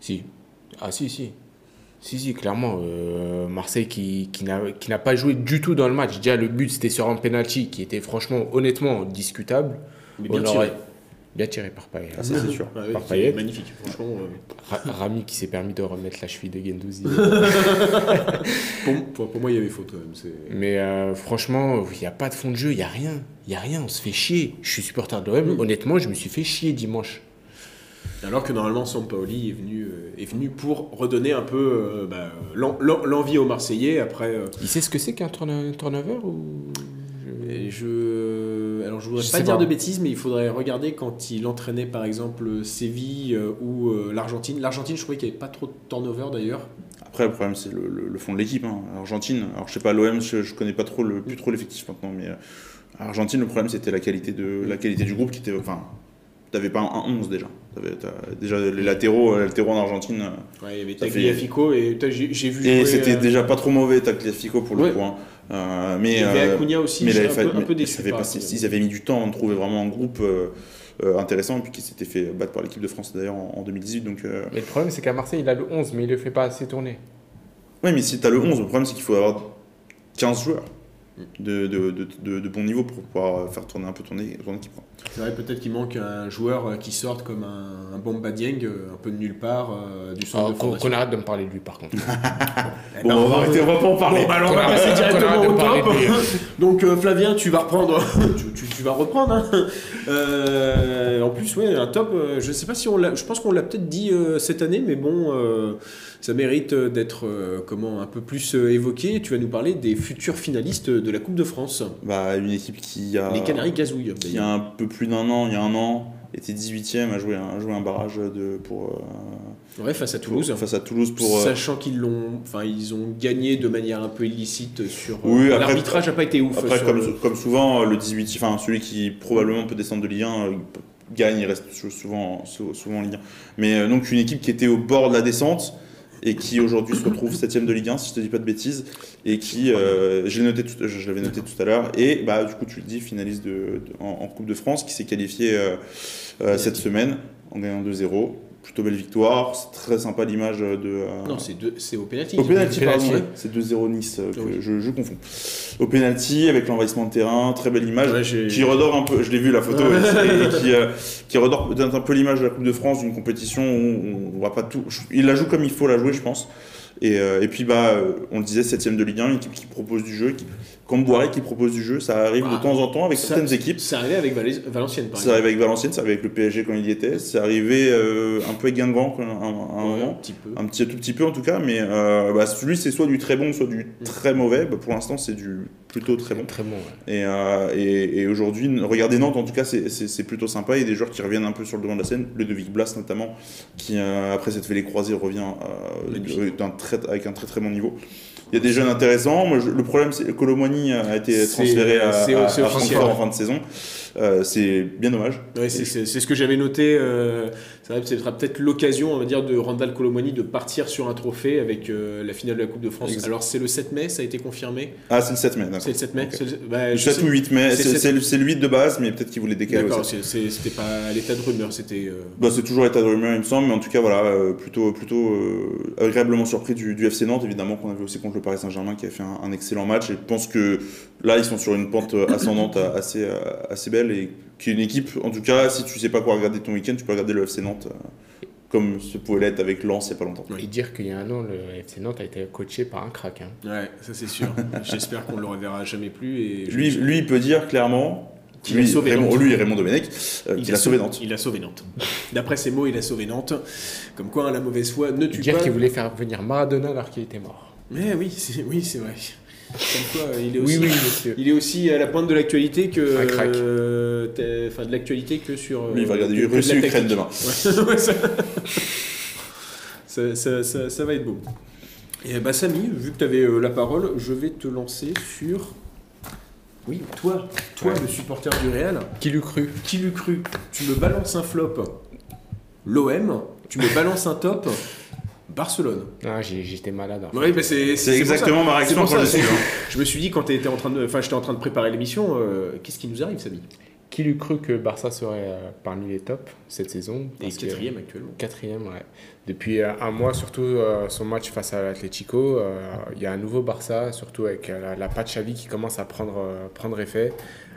Si. Ah si, si. Si, si, clairement. Marseille qui, qui n'a pas joué du tout dans le match. Déjà, le but, c'était sur un penalty qui était franchement, honnêtement, discutable. Mais bien On tiré. aurait- Bien tiré par Payet. Ah, ça, c'est sûr. Ah oui, Par c'est Payet. Magnifique, franchement. euh, Ra- Rami qui s'est permis de remettre la cheville de Gendouzi. pour, pour- pour moi, il y avait faute quand même. Mais euh, franchement, il n'y a pas de fond de jeu, il n'y a rien. Il n'y a rien, on se fait chier. Je suis supporter de l'OM, Mm. honnêtement, je me suis fait chier dimanche. Alors que normalement, Sampaoli est venu, euh, est venu pour redonner un peu euh, bah, l'en- l'en- l'envie aux Marseillais après. euh, Il sait ce que c'est qu'un turn- turnover ou... Et je, alors je voudrais Je pas dire pas. de bêtises, mais il faudrait regarder quand il entraînait par exemple Séville euh, ou euh, l'Argentine. L'Argentine, je trouvais qu'il n'y avait pas trop de turnover d'ailleurs. Après, le problème, c'est le, le- le fond de l'équipe. Hein. Argentine, alors je sais pas, l'OM, je, je connais pas trop le, plus trop l'effectif maintenant, mais euh, Argentine, le problème, c'était la qualité, de, la qualité du groupe qui était. Enfin, t'avais pas un 11 déjà. T'avais- t'as- déjà, les latéraux, euh, latéraux en Argentine. euh, Ouais, il y avait Ça fait- Tagliafico et j'ai j'ai vu. Et jouer, c'était euh, déjà pas trop mauvais, Tagliafico, pour le Ouais. coup. hein. Euh, Il mais y avait euh, Acuna aussi, mais j'ai il un, peu, un peu déçu. pas- ils avaient mis du temps à trouver vraiment un groupe euh, euh, intéressant, et puis qui s'était fait battre par l'équipe de France d'ailleurs en, en 2018. Donc, euh, Mais le problème, c'est qu'à Marseille, il a le 11, mais il le fait pas assez tourner. Oui, mais si tu as le 11, le problème c'est qu'il faut avoir 15 joueurs de, de, de, de- de bon niveau pour pouvoir faire tourner un peu ton, ton équipe. C'est vrai, peut-être qu'il manque un joueur euh, qui sorte comme un, un Bamba Dieng, euh, un peu de nulle part, euh, du centre Ah, de Qu'on arrêter de me parler de lui, par contre. Eh Bon, ben, on va arrêter, on va pas en parler. Bon, bah, alors, on va passer arrête- directement arrête au de parler top. Donc euh, Flavien, tu vas reprendre. tu, tu- tu vas reprendre. hein. Euh, en plus, ouais, un top. euh, je sais pas si on l'a. Je pense qu'on l'a peut-être dit euh, cette année, mais bon, euh, ça mérite euh, d'être euh, comment un peu plus euh, évoqué. Tu vas nous parler des futurs finalistes de la Coupe de France. Bah, une équipe qui a, Les Canaries gazouillent. qui a un peu plus d'un an, il y a un an, était 18ème, a joué un, a joué un barrage de, pour, euh, Ouais, face à pour- Toulouse. face à Toulouse pour. euh, Sachant qu'ils l'ont, enfin ils ont gagné de manière un peu illicite sur. euh, Oui, après- l'arbitrage n'a pas été ouf. Après, comme, le- comme souvent, le 18, enfin celui qui probablement peut descendre de Ligue 1 euh, gagne, il reste sou- souvent, sou- souvent en Ligue 1. Mais euh, donc une équipe qui était au bord de la descente et qui aujourd'hui se retrouve 7ème de Ligue 1, si je te dis pas de bêtises, et qui, euh, je l'avais noté tout à l'heure, et bah du coup tu le dis, finaliste en Coupe de France, qui s'est qualifié euh, euh, cette semaine en gagnant 2-0. Plutôt belle victoire, c'est très sympa l'image de. euh, Non, c'est deux- c'est au penalty. au penalty, pardon, ouais. c'est 2-0 Nice, euh, que Oui. je, je confonds. Au penalty, avec l'envahissement de terrain, très belle image, Ouais, qui redore un peu, je l'ai vu la photo, et, qui, euh, qui redore peut-être un peu l'image de la Coupe de France, d'une compétition où on, on va pas tout. Il la joue comme il faut la jouer, je pense. Et, euh, et puis, bah, on le disait, 7ème de Ligue 1, une équipe qui propose du jeu, qui, comme Boiré qui propose du jeu, ça arrive Ah, de temps en temps avec ça- certaines équipes. C'est arrivé avec Valenciennes, par exemple. arrive avec Valenciennes, ça arrive avec le PSG quand il y était, c'est arrivé euh, un peu avec Guingamp à un, un Ouais, moment un petit peu. un petit tout petit peu en tout cas, mais euh, bah, celui c'est soit du très bon, soit Mm. du très mauvais. Bah, pour l'instant, c'est du plutôt très bon. Très bon. ouais. Et, euh, et, et aujourd'hui, regardez Nantes en tout cas, c'est- c'est c'est plutôt sympa. Il y a des joueurs qui reviennent un peu sur le devant de la scène. Ludovic Blas notamment, qui euh, après s'être fait les croisés revient très, avec un très très bon niveau. Il y a des jeunes intéressants. Moi, je- le problème, c'est que Colomwani a été transféré à, à- à. Francfort en fin de saison. Euh, c'est bien dommage. Ouais, c'est ce que j'avais noté. euh, ça sera peut-être l'occasion, on va dire, de Randall Colomwani de partir sur un trophée avec euh, la finale de la Coupe de France. Alors c'est le 7 mai, ça a été confirmé? Ah, c'est le 7 mai. d'accord. C'est le 7 mai. Ok. c'est le- bah, Le je 7 sais- ou 8 mai, c'est le sept- c'est le, c'est le 8 de base, mais peut-être qu'ils voulaient décaler D'accord, 7. c'est- c'est- c'était pas l'état de rumeur, c'était. euh, Bah, c'est toujours l'état de rumeur, il me semble, mais en tout cas, voilà, euh, plutôt, plutôt euh, agréablement surpris du, du FC Nantes, évidemment, qu'on avait aussi contre le Paris Saint-Germain qui a fait un, un excellent match. Et je pense que là, ils sont sur une pente ascendante assez, assez belle et qui est une équipe, en tout cas, si tu sais pas quoi regarder ton week-end, tu peux regarder le FC Nantes. euh, comme ce pouvait l'être avec Lens il n'y a pas longtemps. Et dire qu'il y a un an, le FC Nantes a été coaché par un crack. hein. Ouais, ça c'est sûr. J'espère qu'on ne le reverra jamais plus. Et je- Lui, lui, il peut dire clairement, Qu'il a lui, sauvé Raymond, Nantes. lui et Raymond Domenech, euh, qu'il a sauvé Nantes. Il a sauvé Nantes. D'après ses mots, il a sauvé Nantes. Comme quoi, hein, la mauvaise foi ne tue Dire pas. qu'il voulait faire venir Maradona alors qu'il était mort. Mais oui, c'est oui, c'est vrai. Comme quoi, il est Oui, aussi. oui, monsieur. Il est aussi à la pointe de l'actualité que. Un crack. euh, Enfin, de l'actualité que sur. euh, Lui, il va regarder de la Russie-Ukraine demain. Ouais, ça... ça, ça- ça- ça va être beau. Et bah, Samy, vu que tu avais la parole, je vais te lancer sur. Oui, toi, toi, Ouais. le supporter du Real, Qui l'eût cru? Qui l'eût cru? Tu me balances un flop, l'OM, tu me balances un top, Barcelone. Ah, j'étais malade. Oui, bah c'est exactement ma réaction quand je suis. hein. Je me suis dit quand étais en train de, enfin, j'étais en train de préparer l'émission, euh, qu'est-ce qui nous arrive, Samy? Qui l'eût cru que Barça serait euh, parmi les tops cette saison? Et Parce que- quatrième actuellement. Quatrième, ouais. Depuis euh, un mois, surtout euh, son match face à l'Atlético, euh, il y a un nouveau Barça, surtout avec euh, la, la patte Xavi qui commence à prendre, euh, prendre effet,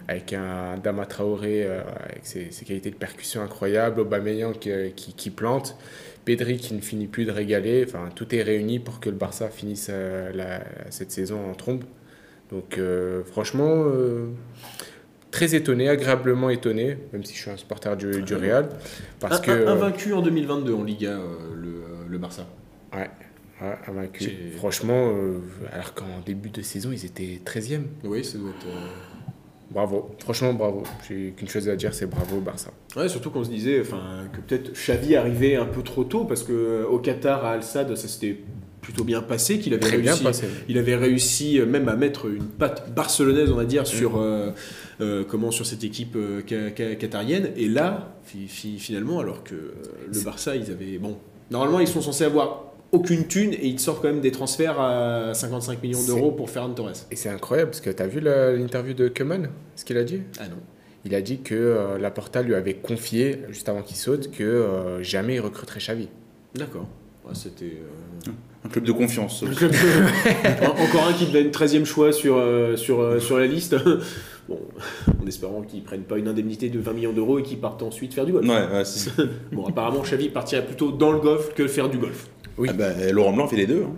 avec un Dama Traoré euh, avec ses, ses qualités de percussion incroyables, Aubameyang qui, qui, qui plante, Pedri qui ne finit plus de régaler. Enfin, tout est réuni pour que le Barça finisse euh, la- cette saison en trombe. Donc, euh, franchement, euh, très étonné, agréablement étonné, même si je suis un supporter du, du Real, parce Un- que un- invaincu en 2022 en Liga, le, le Barça. Ouais, ouais, invaincu. Franchement, alors qu'en début de saison, ils étaient 13e. Oui, ça doit être. Bravo, franchement, bravo. J'ai qu'une chose à dire, c'est bravo Barça. Ouais, surtout qu'on se disait enfin, que peut-être Xavi arrivait un peu trop tôt parce que euh, au Qatar, à Al-Sad, ça s'était plutôt bien passé, qu'il avait Très bien réussi. passé. Il avait réussi euh, même à mettre une patte barcelonaise, on va dire, sur, euh, euh, comment, sur cette équipe euh, qatarienne. Et là, fi- fi- finalement, alors que le Barça, ils avaient. Bon, normalement, ils sont censés avoir aucune thune et ils te sortent quand même des transferts à 55 millions d'euros pour Ferran Torres. Et c'est incroyable parce que tu as vu l'interview de Koeman Ce qu'il a dit? Ah non. Il a dit que euh, Laporta lui avait confié, juste avant qu'il saute, que euh, jamais il recruterait Xavi. D'accord. Ouais, C'était. euh, Un club de confiance. Un club de- En- Encore un qui donne 13 e choix sur, euh, sur, euh, sur la liste. Bon, en espérant qu'ils prennent pas une indemnité de 20 millions d'euros et qu'ils partent ensuite faire du golf. Ouais, ouais, c'est- Bon, apparemment, Xavi partirait plutôt dans le golf que faire du golf. Oui. Ah bah, Laurent Blanc fait les deux. hein.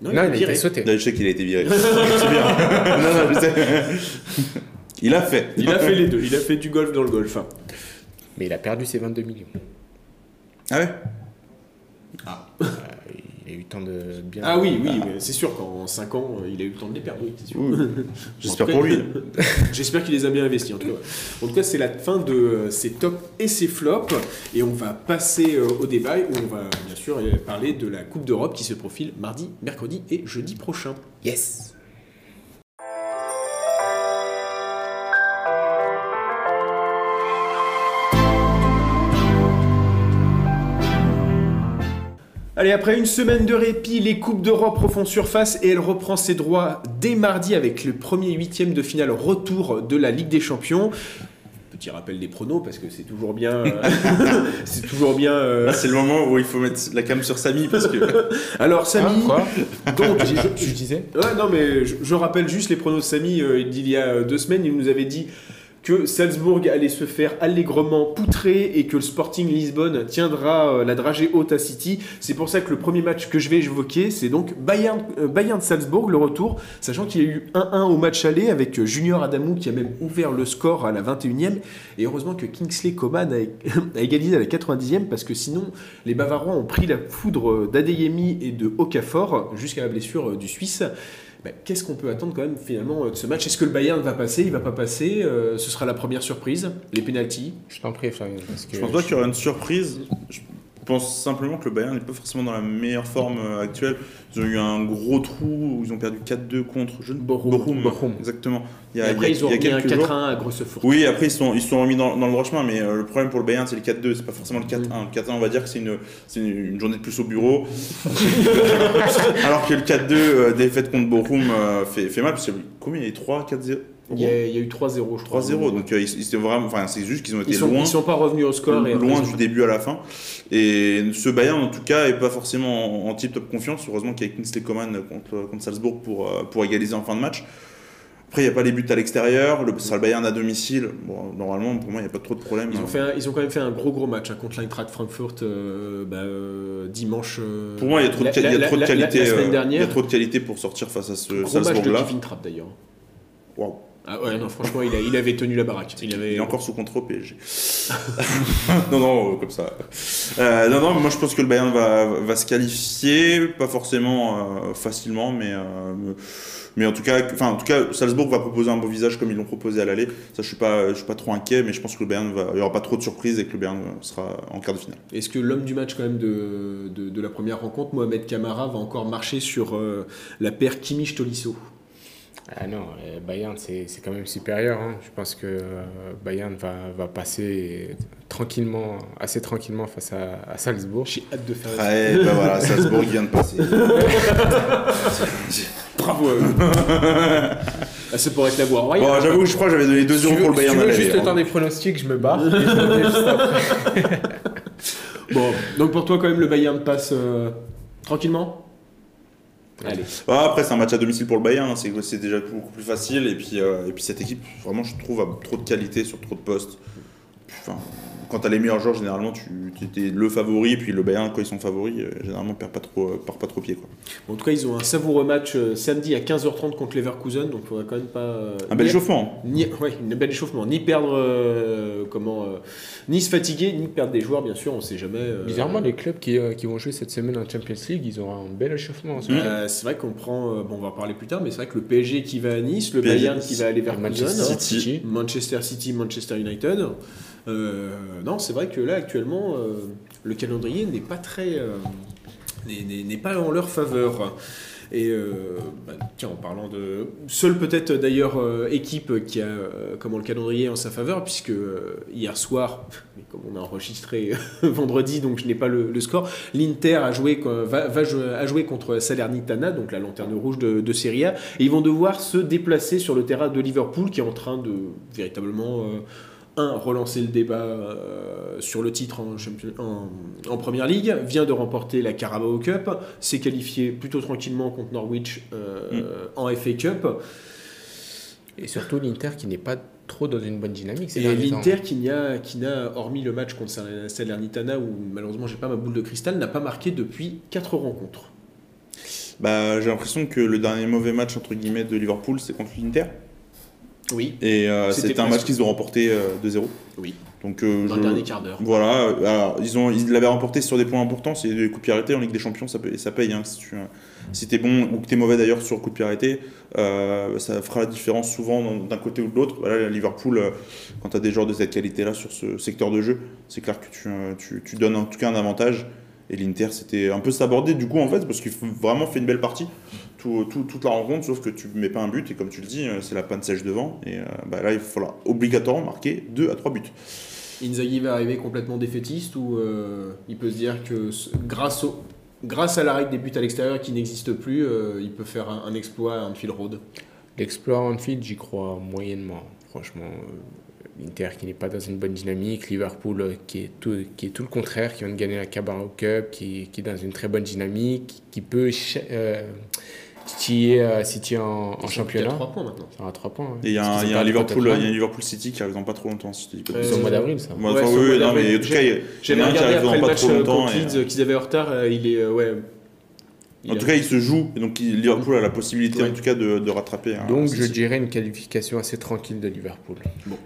Non, il a viré. été sauté. Je sais qu'il a été viré. c'est bien. non, non, je sais. Il a fait. Il a fait les deux. Il a fait du golf dans le golf. Mais il a perdu ses 22 millions. Ah ouais? Euh, il a eu le temps de bien. Ah oui, oui, mais c'est sûr qu'en 5 ans, il a eu le temps de les perdre. Oui, c'est sûr. J'espère pour lui. J'espère qu'il les a bien investis en tout cas. En tout cas, c'est la fin de euh, ces tops et ces flops. Et on va passer euh, au débat où on va bien sûr euh, parler de la Coupe d'Europe qui se profile mardi, mercredi et jeudi prochain. Yes Allez, après une semaine de répit, les Coupes d'Europe refont surface et elle reprend ses droits dès mardi avec le premier huitième de finale retour de la Ligue des Champions. Petit rappel des pronos parce que c'est toujours bien. euh, c'est toujours bien. euh, Là, c'est le moment où il faut mettre la cam sur Samy parce que. Alors, Samy. Quoi donc, Tu disais Ouais, non, mais je, je rappelle juste les pronos de Samy euh, d'il y a euh, deux semaines. Il nous avait dit que Salzbourg allait se faire allègrement poutrer et que le Sporting Lisbonne tiendra euh, la dragée haute City. C'est pour ça que le premier match que je vais évoquer, c'est donc Bayern, euh, Bayern Salzbourg, le retour, sachant qu'il y a eu 1-1 au match aller avec euh, Junior Adamou qui a même ouvert le score à la 21e. Et heureusement que Kingsley Coman a, égalisé à la 90e parce que sinon, les Bavarois ont pris la foudre d'Adeyemi et de Okafor jusqu'à la blessure du Suisse. Ben, Qu'est-ce qu'on peut attendre quand même finalement euh, de ce match? Est-ce que le Bayern va passer? Il va pas passer? Euh, Ce sera la première surprise? Les pénalties? Je t'en prie, Flavien. Parce que Je pense pas qu'il y aura une surprise. Je pense simplement que le Bayern n'est pas forcément dans la meilleure forme euh, actuelle. Ils ont eu un gros trou où ils ont perdu 4-2 contre je ne- Bochum. Bochum. Exactement. Il y Et a, après, il y a- ils ont il y a remis un quelques 4-1 jours. à Grossefort. Oui, après ils sont, ils sont remis dans, dans le droit chemin, mais euh, le problème pour le Bayern c'est le 4-2, c'est pas forcément le 4-1. Le 4-1, on va dire que c'est une, c'est une, une journée de plus au bureau. Alors que le 4-2, euh, défaite contre Bochum, euh, fait, fait mal, parce que combien? Il y a eu 3, 4-0 Il y, a, il y a eu 3-0, je crois. 3-0, donc euh, ils, ils étaient vraiment, enfin c'est juste qu'ils ont été ils sont, loin ils sont pas revenus au score. et loin du début à la fin. Et ce Bayern, en tout cas, est pas forcément en, en tip top confiance. Heureusement qu'il y a Kingsley Coman contre, contre Salzbourg pour, euh, pour égaliser en fin de match. Après, il n'y a pas les buts à l'extérieur, le, ça le Bayern à domicile. Bon, normalement, pour moi, il n'y a pas trop de problème. Ils ont, fait un- ils ont quand même fait un gros gros match hein, contre l'Eintracht Frankfurt euh, bah, euh, dimanche. euh, Pour moi, il y a trop de, la- la- la- qualité. Il y a trop de qualité pour sortir face à ce gros match de Salzbourg-là. Kevin Trapp d'ailleurs. Waouh. Ah ouais, non, franchement, il, a- il avait tenu la baraque. Il Il avait... est encore sous contrat au PSG. non, non, euh, comme ça. Euh, non, non, moi je pense que le Bayern va, va se qualifier, pas forcément euh, facilement, mais, euh, mais en tout cas, enfin, en tout cas, Salzbourg va proposer un beau visage comme ils l'ont proposé à l'aller. Ça, je suis pas, je suis pas trop inquiet, mais je pense que le Bayern va, il y aura pas trop de surprises et que le Bayern sera en quart de finale. Est-ce que l'homme du match quand même de, de, de la première rencontre, Mohamed Kamara, va encore marcher sur la paire Kimmich-Tolisso? Ah non, euh, Bayern, c'est c'est quand même supérieur. hein. Je pense que euh, Bayern va, va passer tranquillement, assez tranquillement face à, à Salzbourg. J'ai hâte de faire la Ouais, bah voilà, Salzbourg vient de passer. Bravo à eux. Ah, C'est pour être la voix royale. Bon, j'avoue, je crois que j'avais donné 2 Si tu euros pour le si tu Bayern à veux juste le hein. temps des pronostics, je me barre. et je reviens juste après. Bon, donc pour toi quand même le Bayern passe euh, tranquillement? Allez. Ah, après, c'est un match à domicile pour le Bayern, hein, c'est déjà beaucoup plus facile. Et puis, euh, et puis cette équipe, vraiment, je trouve, a trop de qualité sur trop de postes. Enfin, quand t'as les meilleurs joueurs, généralement, tu es le favori. Et puis le Bayern, quand ils sont favoris, euh, généralement, perd pas trop, euh, perd pas trop pied. Quoi. En tout cas, ils ont un savoureux match euh, samedi à 15h30 contre Leverkusen, donc il faudra quand même pas. euh, Un bel ni- échauffement. hein. Ni, ouais, un bel échauffement. Ni perdre, euh, comment, euh, ni se fatiguer, ni perdre des joueurs, bien sûr, on sait jamais. euh, Bizarrement, les clubs qui, euh, qui vont jouer cette semaine en Champions League, ils auront un bel échauffement. Euh, c'est vrai qu'on prend, euh, bon, on va en parler plus tard, mais c'est vrai que le PSG qui va à Nice, le PSG, Bayern qui va à Leverkusen, Manchester hein, City. Manchester City, Manchester United. Euh, non, c'est vrai que là, actuellement, euh, le calendrier n'est pas très. euh, n'est- pas en leur faveur. Et bah, tiens, en parlant de. Seule peut-être d'ailleurs équipe qui a comment le calendrier en sa faveur, puisque hier soir, comme on a enregistré vendredi, donc je n'ai pas le, score, l'Inter a joué, va, jouer, contre Salernitana, donc la lanterne rouge de, de Serie A, et ils vont devoir se déplacer sur le terrain de Liverpool, qui est en train de véritablement. Un, relancer le débat euh, sur le titre en, champion- en, en première ligue, vient de remporter la Carabao Cup, s'est qualifié plutôt tranquillement contre Norwich euh, en FA Cup, Et surtout l'Inter qui n'est pas trop dans une bonne dynamique. ces et l'Inter qui n'a, qui n'a, hormis le match contre Sal- Salernitana, où malheureusement j'ai pas ma boule de cristal, n'a pas marqué depuis 4 rencontres. Bah, j'ai l'impression que le dernier mauvais match entre guillemets de Liverpool, c'est contre l'Inter. Oui, Et euh, C'était un match qu'ils ont remporté euh, 2-0. oui, Donc, euh, dans je- le dernier quart d'heure. Voilà, euh, alors, ils ont ils l'avaient remporté sur des points importants, c'est des coups de pied arrêtés en Ligue des Champions, ça paye, ça paye hein, si tu si t'es bon ou que t'es mauvais d'ailleurs sur coup de pied arrêté, euh, ça fera la différence souvent d'un côté ou de l'autre. Voilà, Liverpool, euh, quand t'as des joueurs de cette qualité-là sur ce secteur de jeu, c'est clair que tu, euh, tu, tu donnes en tout cas un avantage. Et l'Inter, c'était un peu s'aborder du coup en fait, parce qu'il vraiment fait une belle partie, tout, tout- toute la rencontre, sauf que tu mets pas un but, et comme tu le dis, euh, c'est la panne sèche devant, et euh, bah, là il va falloir obligatoirement marquer 2 à 3 buts. Inzaghi va arriver complètement défaitiste ou euh, il peut se dire que ce- grâce, au, grâce à la règle des buts à l'extérieur qui n'existe plus, euh, il peut faire un, un exploit à Anfield Road? L'exploit Anfield, j'y crois moyennement. Franchement, l'Inter qui n'est pas dans une bonne dynamique, Liverpool qui est tout, qui est tout le contraire, qui vient de gagner la Carabao Cup, qui, qui est dans une très bonne dynamique, qui peut euh, euh, City en, en Ils championnat. à 3 points maintenant. Ça va à 3 points. Et il y a un, qu'ils il y ont a un perdu Liverpool, contre il y a Tottenham. un Liverpool City qui arrive dans pas trop longtemps. si pas de Euh, C'est au mois d'avril, ça. Ouais, enfin, oui, non, mais en tout cas, il y a- J'avais il y en a un qui regardé arrive dans après le pas match trop euh, longtemps. contre et, Leeds euh, qu'ils avaient en retard, euh, il est euh, ouais. En tout cas, il se joue, et donc Liverpool a la possibilité Ouais. en tout cas de, de rattraper. Donc je dirais une qualification assez tranquille de Liverpool.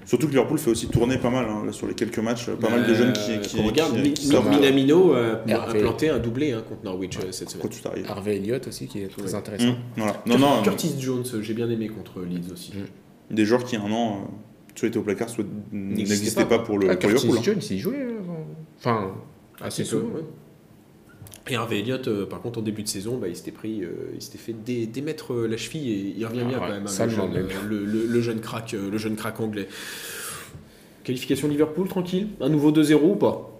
Surtout que Liverpool fait aussi tourner pas mal hein, là, sur les quelques matchs, pas mal de jeunes qui, Euh, qui, qu'on regarde, qui- qui. Minamino euh, a planté un doublé hein, contre Norwich euh, cette semaine. Quand tu t'arrives. Harvey Elliott aussi qui est très Ouais. intéressant. Voilà. Non, non, Curtis Jones, euh, j'ai bien aimé contre Leeds aussi. Mm. des joueurs qui, un an, euh, soit étaient au placard, soit N'existaient pas. pas pour le, Ah, pour Curtis Liverpool. hein. Jones, il jouait avant. Enfin, assez souvent. ouais. Et Harvey Elliott, euh, par contre, en début de saison, bah, il s'était pris, euh, il s'était fait dé- démettre euh, la cheville et il revient Ah bien ouais, quand même, hein, le, jeune, euh, le, le- le jeune crack, euh, le jeune crack anglais. Qualification Liverpool, tranquille. Un nouveau 2-0 ou pas?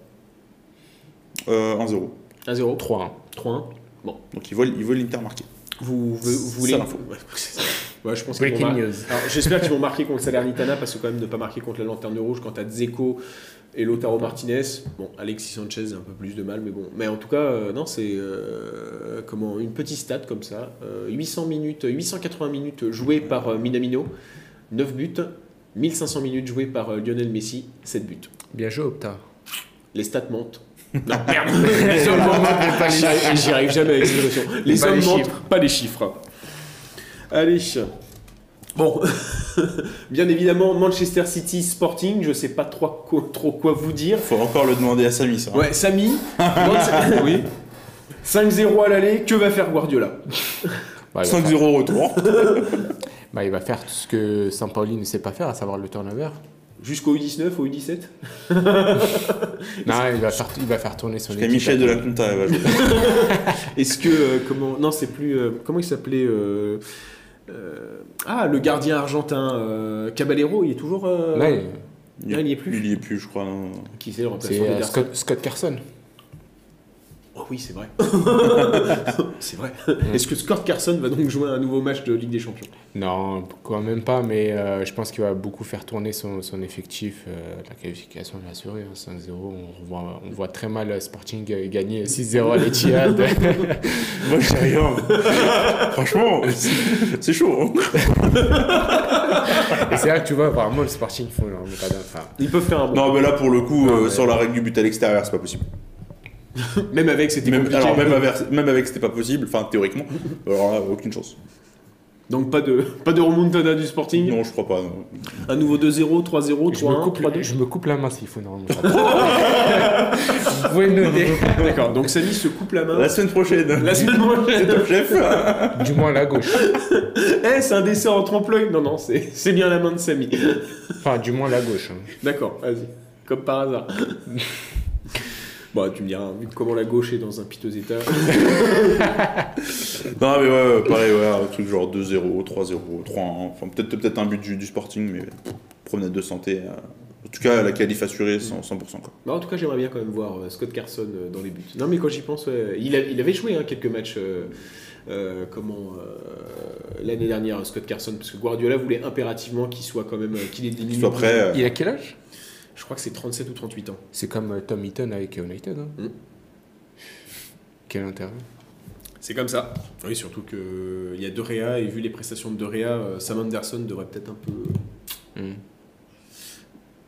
Euh, 1-0. 1-0, 3-1. 3-1. Donc il voit, il voit l'Inter marquer. Vous, vous, vous C'est voulez ça, l'info. Ouais, je pense Breaking news. Alors, J'espère qu'ils vont marquer contre Salernitana parce que quand même ne pas marquer contre la Lanterne Rouge quand t'as Dzeko, Et Lotaro Martinez, bon, Alexis Sanchez a un peu plus de mal, mais bon. Mais en tout cas, euh, non, c'est euh, comment une petite stat comme ça. Euh, 800 minutes, 880 minutes jouées par euh, Minamino, 9 buts. 1500 minutes jouées par euh, Lionel Messi, 7 buts. Bien joué, Opta. Les stats mentent. Non, merde Les hommes mentent, pas les chiffres. J'y arrive jamais avec cette. Les hommes mentent, pas les chiffres. Allez. Bon, bien évidemment, Manchester City Sporting, je sais pas trop quoi, trop quoi vous dire. Faut encore le demander à Samy, ça. Ouais, Samy, oui. 5-0 à l'aller, que va faire Guardiola? Bah, il, va 5-0 faire, retour. bah, il va faire tout ce que Sampaoli ne sait pas faire, à savoir le turnover. Jusqu'au U19, au U17 Non, il va faire, il va faire tourner son équipe. Michel de la Conta, elle va jouer. Est-ce que, euh, comment, non, c'est plus, euh, comment il s'appelait euh, Ah, le gardien argentin, euh, Caballero, il est toujours. euh, Là, il- Ah, il y est plus. Il y est plus, je crois. non. Qui c'est le remplaçant euh, Scott Carson. Oh oui, c'est vrai. c'est vrai. Est-ce que Scott Carson va donc jouer un nouveau match de Ligue des Champions? Non, quand même pas, mais euh, je pense qu'il va beaucoup faire tourner son, son effectif. euh, la qualification est assurée, hein, 5-0. On voit, on voit très mal Sporting euh, gagner 6-0 à l'Etihad. Moi, je sais rien. Franchement, c'est- chaud. hein. Et c'est là que tu vois, apparemment, le Sporting font leur Ils peuvent faire un bon. Non, mais là, pour le coup, Non, euh, mais- sur la règle du but à l'extérieur, c'est pas possible. Même avec, c'était Même, compliqué. alors, même avec, même avec, c'était pas possible, enfin, théoriquement. Alors là, aucune chance. Donc pas de, pas de remontada du Sporting. Non, je crois pas. non. Un nouveau 2-0, 3-0, je, me 3-1, coupe, 3-2. je me coupe la main s'il faut une remontada. Vous pouvez le noter. D'accord, donc Samy se coupe la main. La semaine prochaine. La semaine C'est prochaine. top chef. Du moins la gauche. Eh, c'est un dessert en trompe-l'œil. Non, non, c'est c'est bien la main de Samy. Enfin, du moins la gauche. hein. D'accord, vas-y. Comme par hasard. Bon, tu me diras, vu comment la gauche est dans un piteux état. Non, mais ouais, ouais, pareil, ouais, un truc genre 2-0, 3-0, 3-1. Enfin, peut-être peut un but du, du Sporting, mais promenade de santé. euh, en tout cas, la qualif assurée, 100%. 100% quoi. Bah, en tout cas, j'aimerais bien quand même voir euh, Scott Carson euh, dans les buts. Non, mais quand j'y pense, ouais, il, a- il avait joué hein, quelques matchs. euh, euh, comment euh, l'année dernière Scott Carson parce que Guardiola voulait impérativement qu'il soit quand même euh, qu'il ait des soit prêt. euh, Il a quel âge? Je crois que c'est 37 ou 38 ans C'est comme euh, Tom Eaton avec United. hein. Mm. Quel intérêt c'est comme ça oui surtout que euh, il y a De Réa et vu les prestations de De Réa euh, Sam Anderson devrait peut-être un peu Mm.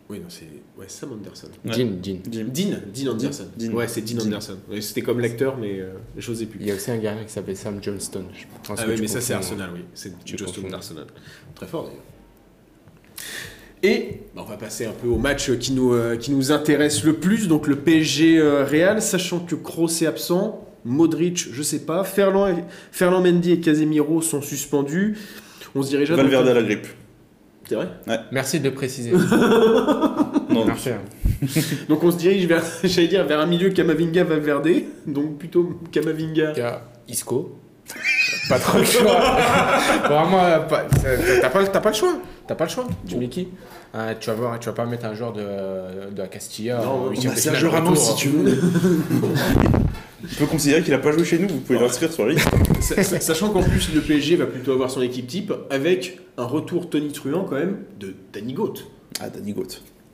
oui non c'est ouais Sam Anderson Ouais. Dean, Dean. Dean Dean Anderson Dean. ouais c'est Dean, Dean. Anderson c'était comme l'acteur mais euh, j'osais plus Il y a aussi un gardien qui s'appelle Sam Johnston. Je pense Ah que oui, mais ça c'est. Arsenal, oui. C'est Tu Justin confonds. Arsenal. Très fort d'ailleurs. Et bah, on va passer un peu au match qui nous, euh, qui nous intéresse le plus, donc le PSG euh, Real, sachant que Kroos est absent, Modric, je sais pas, Ferland, et- Ferland Mendy et Casemiro sont suspendus. On se dirige à Valverde à la grippe. C'est vrai Merci de le préciser. Non, Merci. hein. Donc on se dirige vers, j'allais dire, vers un milieu Kamavinga Valverde, donc plutôt Kamavinga. A Isco. Pas trop le choix. Vraiment, euh, pas- t'as pas, t'as pas le choix. T'as pas le choix. Tu mets qui Ah, tu, vas voir, tu vas pas mettre un joueur de, de la Castilla. Non, en huitième a de Sergio finale, Ramos, retour. si tu veux. On peut considérer qu'il a pas joué chez nous, vous pouvez l'inscrire sur la liste. Sa- sa- Sachant qu'en plus le PSG va plutôt avoir son équipe type avec un retour Tony Truant quand même de Danny Goat. Ah, Danny Goat.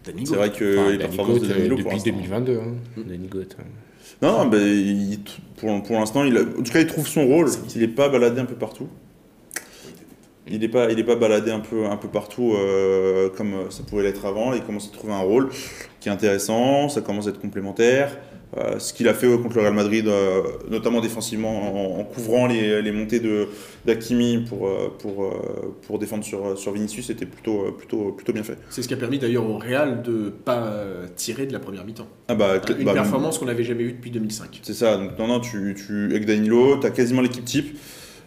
Danny C'est Goat. vrai que Enfin, les Danny performances Goat, de euh, Danilo pour depuis l'instant. 2022. Hein. Danny Goat. hein. Non, ben, il- pour, l'instant, il a- en tout cas, il trouve son rôle. Il n'est pas baladé un peu partout. Il n'est pas, pas baladé un peu, un peu partout euh, comme ça pouvait l'être avant. Il commence à trouver un rôle qui est intéressant, ça commence à être complémentaire. Euh, ce qu'il a fait euh, contre le Real Madrid, euh, notamment défensivement, en, en couvrant les, les montées d'Akimi pour, euh, pour, pour défendre sur, sur Vinicius, c'était plutôt, plutôt, plutôt bien fait. C'est ce qui a permis d'ailleurs au Real de pas euh, tirer de la première mi-temps. Ah bah, Une bah, performance qu'on n'avait jamais vue depuis 2005. C'est ça, donc non, non, tu, tu, avec Danilo, tu as quasiment l'équipe type.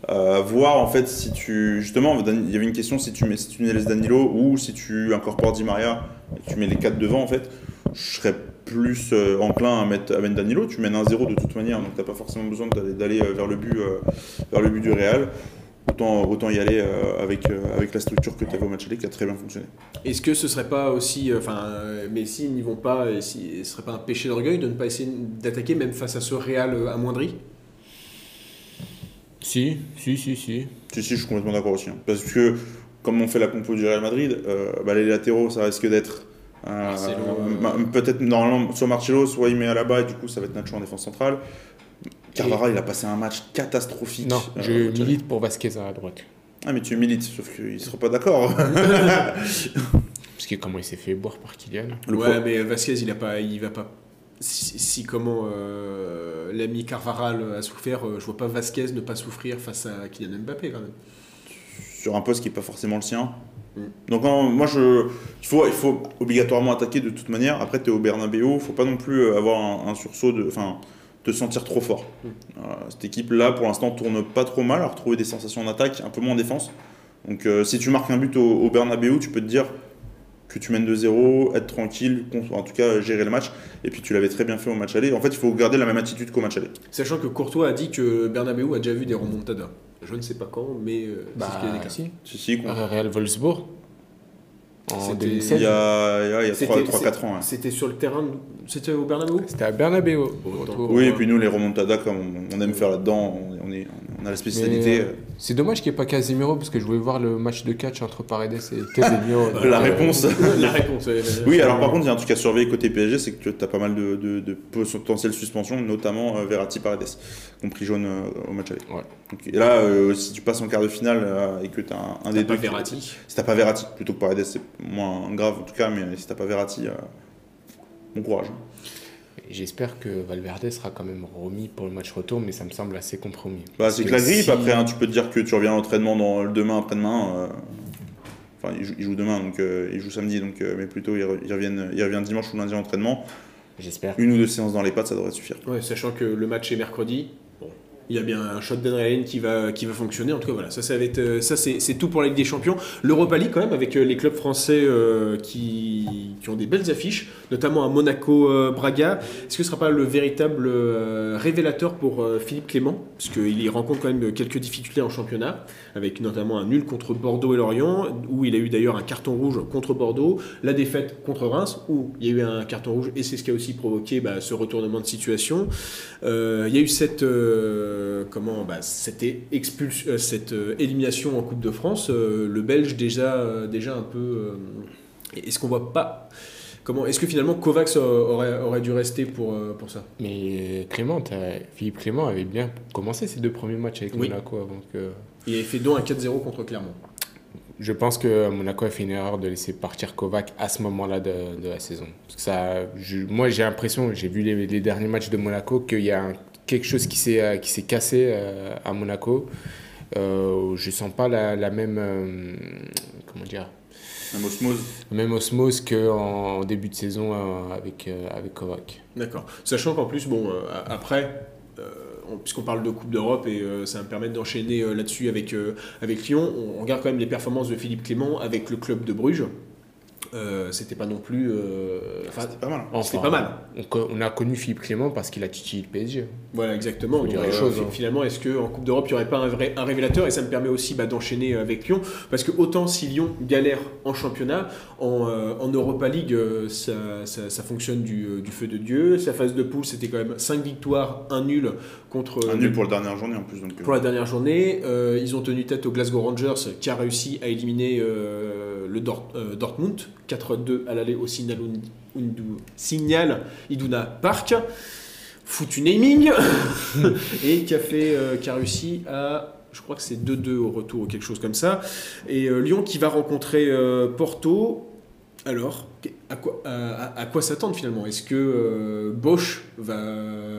Euh, voir en fait si tu. Justement, il y avait une question si tu, mets, si tu laisses Danilo ou si tu incorpores Di Maria et tu mets les quatre devant en fait. Je serais plus euh, enclin à mettre, à mettre Danilo. Tu mènes 1-0 de toute manière, donc t'as pas forcément besoin d'aller, d'aller euh, vers, le but, euh, vers le but du Real. Autant, autant y aller euh, avec, euh, avec la structure que tu avais au match aller qui a très bien fonctionné. Est-ce que ce serait pas aussi, enfin, euh, mais s'ils n'y vont pas, et si, ce serait pas un péché d'orgueil de ne pas essayer d'attaquer même face à ce Real amoindri? Si, si, si, si. Si, si, je suis complètement d'accord aussi. hein. Parce que, comme on fait la compo du Real Madrid, euh, bah, les latéraux, ça risque d'être Euh, Peut-être normalement soit Marcelo, soit il met à la bas et du coup ça va être Nacho en défense centrale. Carvara, il a passé un match catastrophique. Non, Euh, je milite pour Vasquez à droite. Ah, mais tu milites, sauf qu'il ne sera pas d'accord. Parce que comment il s'est fait boire par Kylian Le ouais, pro- mais Vasquez, il a pas, il va pas. Si, si comment euh, l'ami Carvaral a souffert, euh, je vois pas Vasquez ne pas souffrir face à Kylian Mbappé quand même. sur un poste qui n'est pas forcément le sien. Donc moi je, il faut, il faut obligatoirement attaquer de toute manière. Après tu es au Bernabeu, il faut pas non plus euh, avoir un, un sursaut de, enfin, te sentir trop fort. Mm. Euh, cette équipe là pour l'instant tourne pas trop mal, a retrouvé des sensations en attaque, un peu moins en défense. Donc euh, si tu marques un but au, au Bernabeu, tu peux te dire que tu mènes de 0, être tranquille, en tout cas gérer le match. Et puis tu l'avais très bien fait au match aller. En fait, il faut garder la même attitude qu'au match aller. Sachant que Courtois a dit que Bernabeu a déjà vu des remontadas. Je ne sais pas quand, mais euh, c'est Bah, ce qu'il a déclaré. si. Si, si, con- Real Wolfsburg en C'était- il 2016. y a, il y a, il y a C'était- 3-4 ans. ouais. C'était sur le terrain, de- c'était au Bernabeu C'était à Bernabeu. au retour. Oui, et puis nous, les remontadas, comme on, on aime faire là-dedans, on, est, on a la spécialité. Mais, euh, C'est dommage qu'il n'y ait pas Casemiro parce que je voulais voir le match de catch entre Paredes et Casemiro. euh, la réponse. La réponse. Oui, alors par contre, il y a un truc à surveiller côté PSG, c'est que tu as pas mal de, de, de potentielles suspensions, notamment euh, Verratti Paredes, compris jaune euh, au match aller. Ouais. Donc, et là, euh, si tu passes en quart de finale euh, et que tu as un, un des deux. pas qui- Verratti. Si t'as pas Verratti, plutôt que Paredes, c'est moins grave en tout cas, mais si t'as pas Verratti, euh, bon courage. J'espère que Valverde sera quand même remis pour le match retour, mais ça me semble assez compromis. Bah, c'est que la grippe, si- après, hein, tu peux te dire que tu reviens à l'entraînement dans le demain, après-demain. euh, Enfin, il joue, il joue demain, donc euh, il joue samedi, donc, euh, mais plutôt il, re- il reviennent- il revient dimanche ou lundi à l'entraînement. J'espère. Une ou deux séances dans les pattes, ça devrait suffire. Ouais, sachant que le match est mercredi. Il y a bien un shot d'adrénaline qui va, qui va fonctionner. En tout cas, voilà, ça, euh, c'est, tout pour la Ligue des Champions. L'Europa League, quand même, avec euh, les clubs français euh, qui, qui ont des belles affiches, notamment à Monaco-Braga. Est-ce que ce ne sera pas le véritable révélateur pour Philippe Clément? Parce qu'il y rencontre quand même quelques difficultés en championnat, avec notamment un nul contre Bordeaux et Lorient, où il a eu d'ailleurs un carton rouge contre Bordeaux, la défaite contre Reims, où il y a eu un carton rouge, et c'est ce qui a aussi provoqué bah, ce retournement de situation. Il y a eu cette, euh, comment, bah, cette, expulsion, euh, cette euh, élimination en Coupe de France. Le Belge déjà, déjà un peu. Est-ce qu'on voit pas comment Est-ce que finalement Kovacs aurait, aurait dû rester pour, pour ça? Mais Clément, Philippe Clément avait bien commencé ses deux premiers matchs avec Oui. Monaco avant que. Il avait fait donc un 4-0 contre Clermont. Je pense que Monaco a fait une erreur de laisser partir Kovac à ce moment-là de, de la saison. Parce que ça, je- moi, j'ai l'impression, j'ai vu les, les derniers matchs de Monaco, qu'il y a un- quelque chose qui s'est euh, qui s'est cassé euh, à Monaco. Euh, je sens pas la, la même euh, comment dire? Même osmose. même osmose qu'en en début de saison euh, avec avec Kovac. D'accord. Sachant qu'en plus, bon, après, on- puisqu'on parle de Coupe d'Europe et euh, ça va me permettre d'enchaîner euh, là-dessus avec, euh, avec Lyon, on, on regarde quand même les performances de Philippe Clément avec le club de Bruges. Euh, c'était pas non plus. euh, enfin, C'était pas mal. c'était pas mal. On, a connu Philippe Clément parce qu'il a titillé le PSG. Voilà, exactement. Faut Donc, dire les euh, choses, hein. Finalement, est-ce qu'en Coupe d'Europe, il n'y aurait pas un, vrai, un révélateur? Et ça me permet aussi bah, d'enchaîner avec Lyon. Parce que autant si Lyon galère en championnat, en, euh, en Europa League, euh, ça, ça- ça fonctionne du, euh, du feu de Dieu. Sa phase de poule, c'était quand même 5 victoires, 1 nul contre. Un euh, nul pour la dernière journée en plus. Donc, euh, pour la dernière journée. Euh, ils ont tenu tête au Glasgow Rangers qui a réussi à éliminer euh, le euh, Dortmund 4-2 à l'aller au Signal, Undu- Iduna Park. Foutu naming et qui a, fait, euh, qui a réussi à je crois que c'est 2-2 au retour ou quelque chose comme ça et euh, Lyon qui va rencontrer Porto alors à quoi, à, à quoi s'attendre finalement? Est-ce que euh, Bosch va,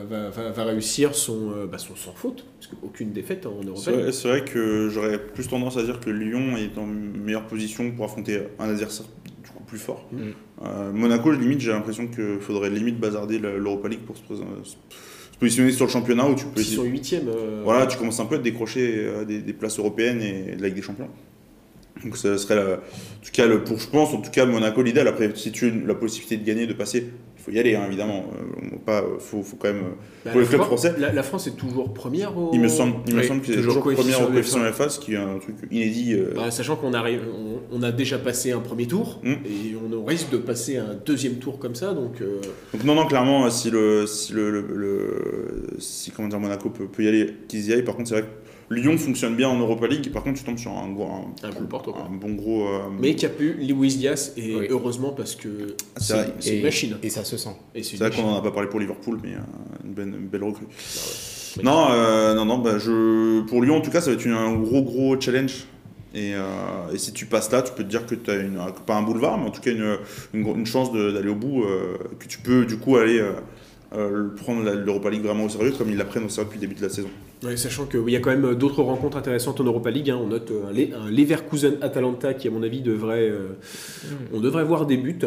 va, va, va réussir son, euh, bah, son sans faute? Parce qu'aucune défaite en Europe. C'est vrai, que j'aurais plus tendance à dire que Lyon est en meilleure position pour affronter un adversaire du coup plus fort. Mm. Euh, Monaco, limite, j'ai l'impression qu'il faudrait limite bazarder le- l'Europa League pour se, pos- se positionner sur le championnat où tu peux Ils sont euh, Voilà, tu commences un peu à te décrocher euh, des, des places européennes et de la Ligue des Champions. Donc ce serait, la- en tout cas, le, pour, je pense, en tout cas, Monaco l'idéal. Après, si tu as la possibilité de gagner, de passer, il faut y aller, hein, évidemment. Euh, pas, faut, faut quand même. euh, bah, pour les la clubs France- français La, la France est toujours première au... Il me semble, il me semble que c'est toujours toujours première coefficient au coefficient ce qui est un truc inédit. euh, Bah, sachant qu'on arrive, on, on a déjà passé un premier tour Mm. et on risque de passer un deuxième tour comme ça, donc euh, Donc non, non, clairement, si le, si le, le- le- si comment dire, Monaco peut, peut y aller, qu'ils y aillent. Par contre, c'est vrai que Lyon fonctionne bien en Europa League. Par contre, tu tombes sur un, gros- un, Un un bon gros. euh, Mais qui a pu Luis Diaz, et Oui. heureusement parce que C'est c'est une machine. Et ça se sent. C'est vrai qu'on machine. en a pas parlé pour Liverpool, mais euh, une, belle, une belle recrue. Ah ouais. Non, euh, non, non. Bah, je, pour Lyon, en tout cas, ça va être une- un gros, gros challenge. Et, euh, et si tu passes là, tu peux te dire que tu as une, pas un boulevard, mais en tout cas une, une, chance d'aller au bout, euh, que tu peux du coup aller euh, euh, prendre l'Europa League vraiment au sérieux, comme ils la prennent au sérieux depuis le début de la saison. Sachant qu'il y a quand même d'autres rencontres intéressantes en Europa League. hein. On note euh, un, Le- un Leverkusen-Atalanta qui, à mon avis, devrait. euh, on devrait voir des buts,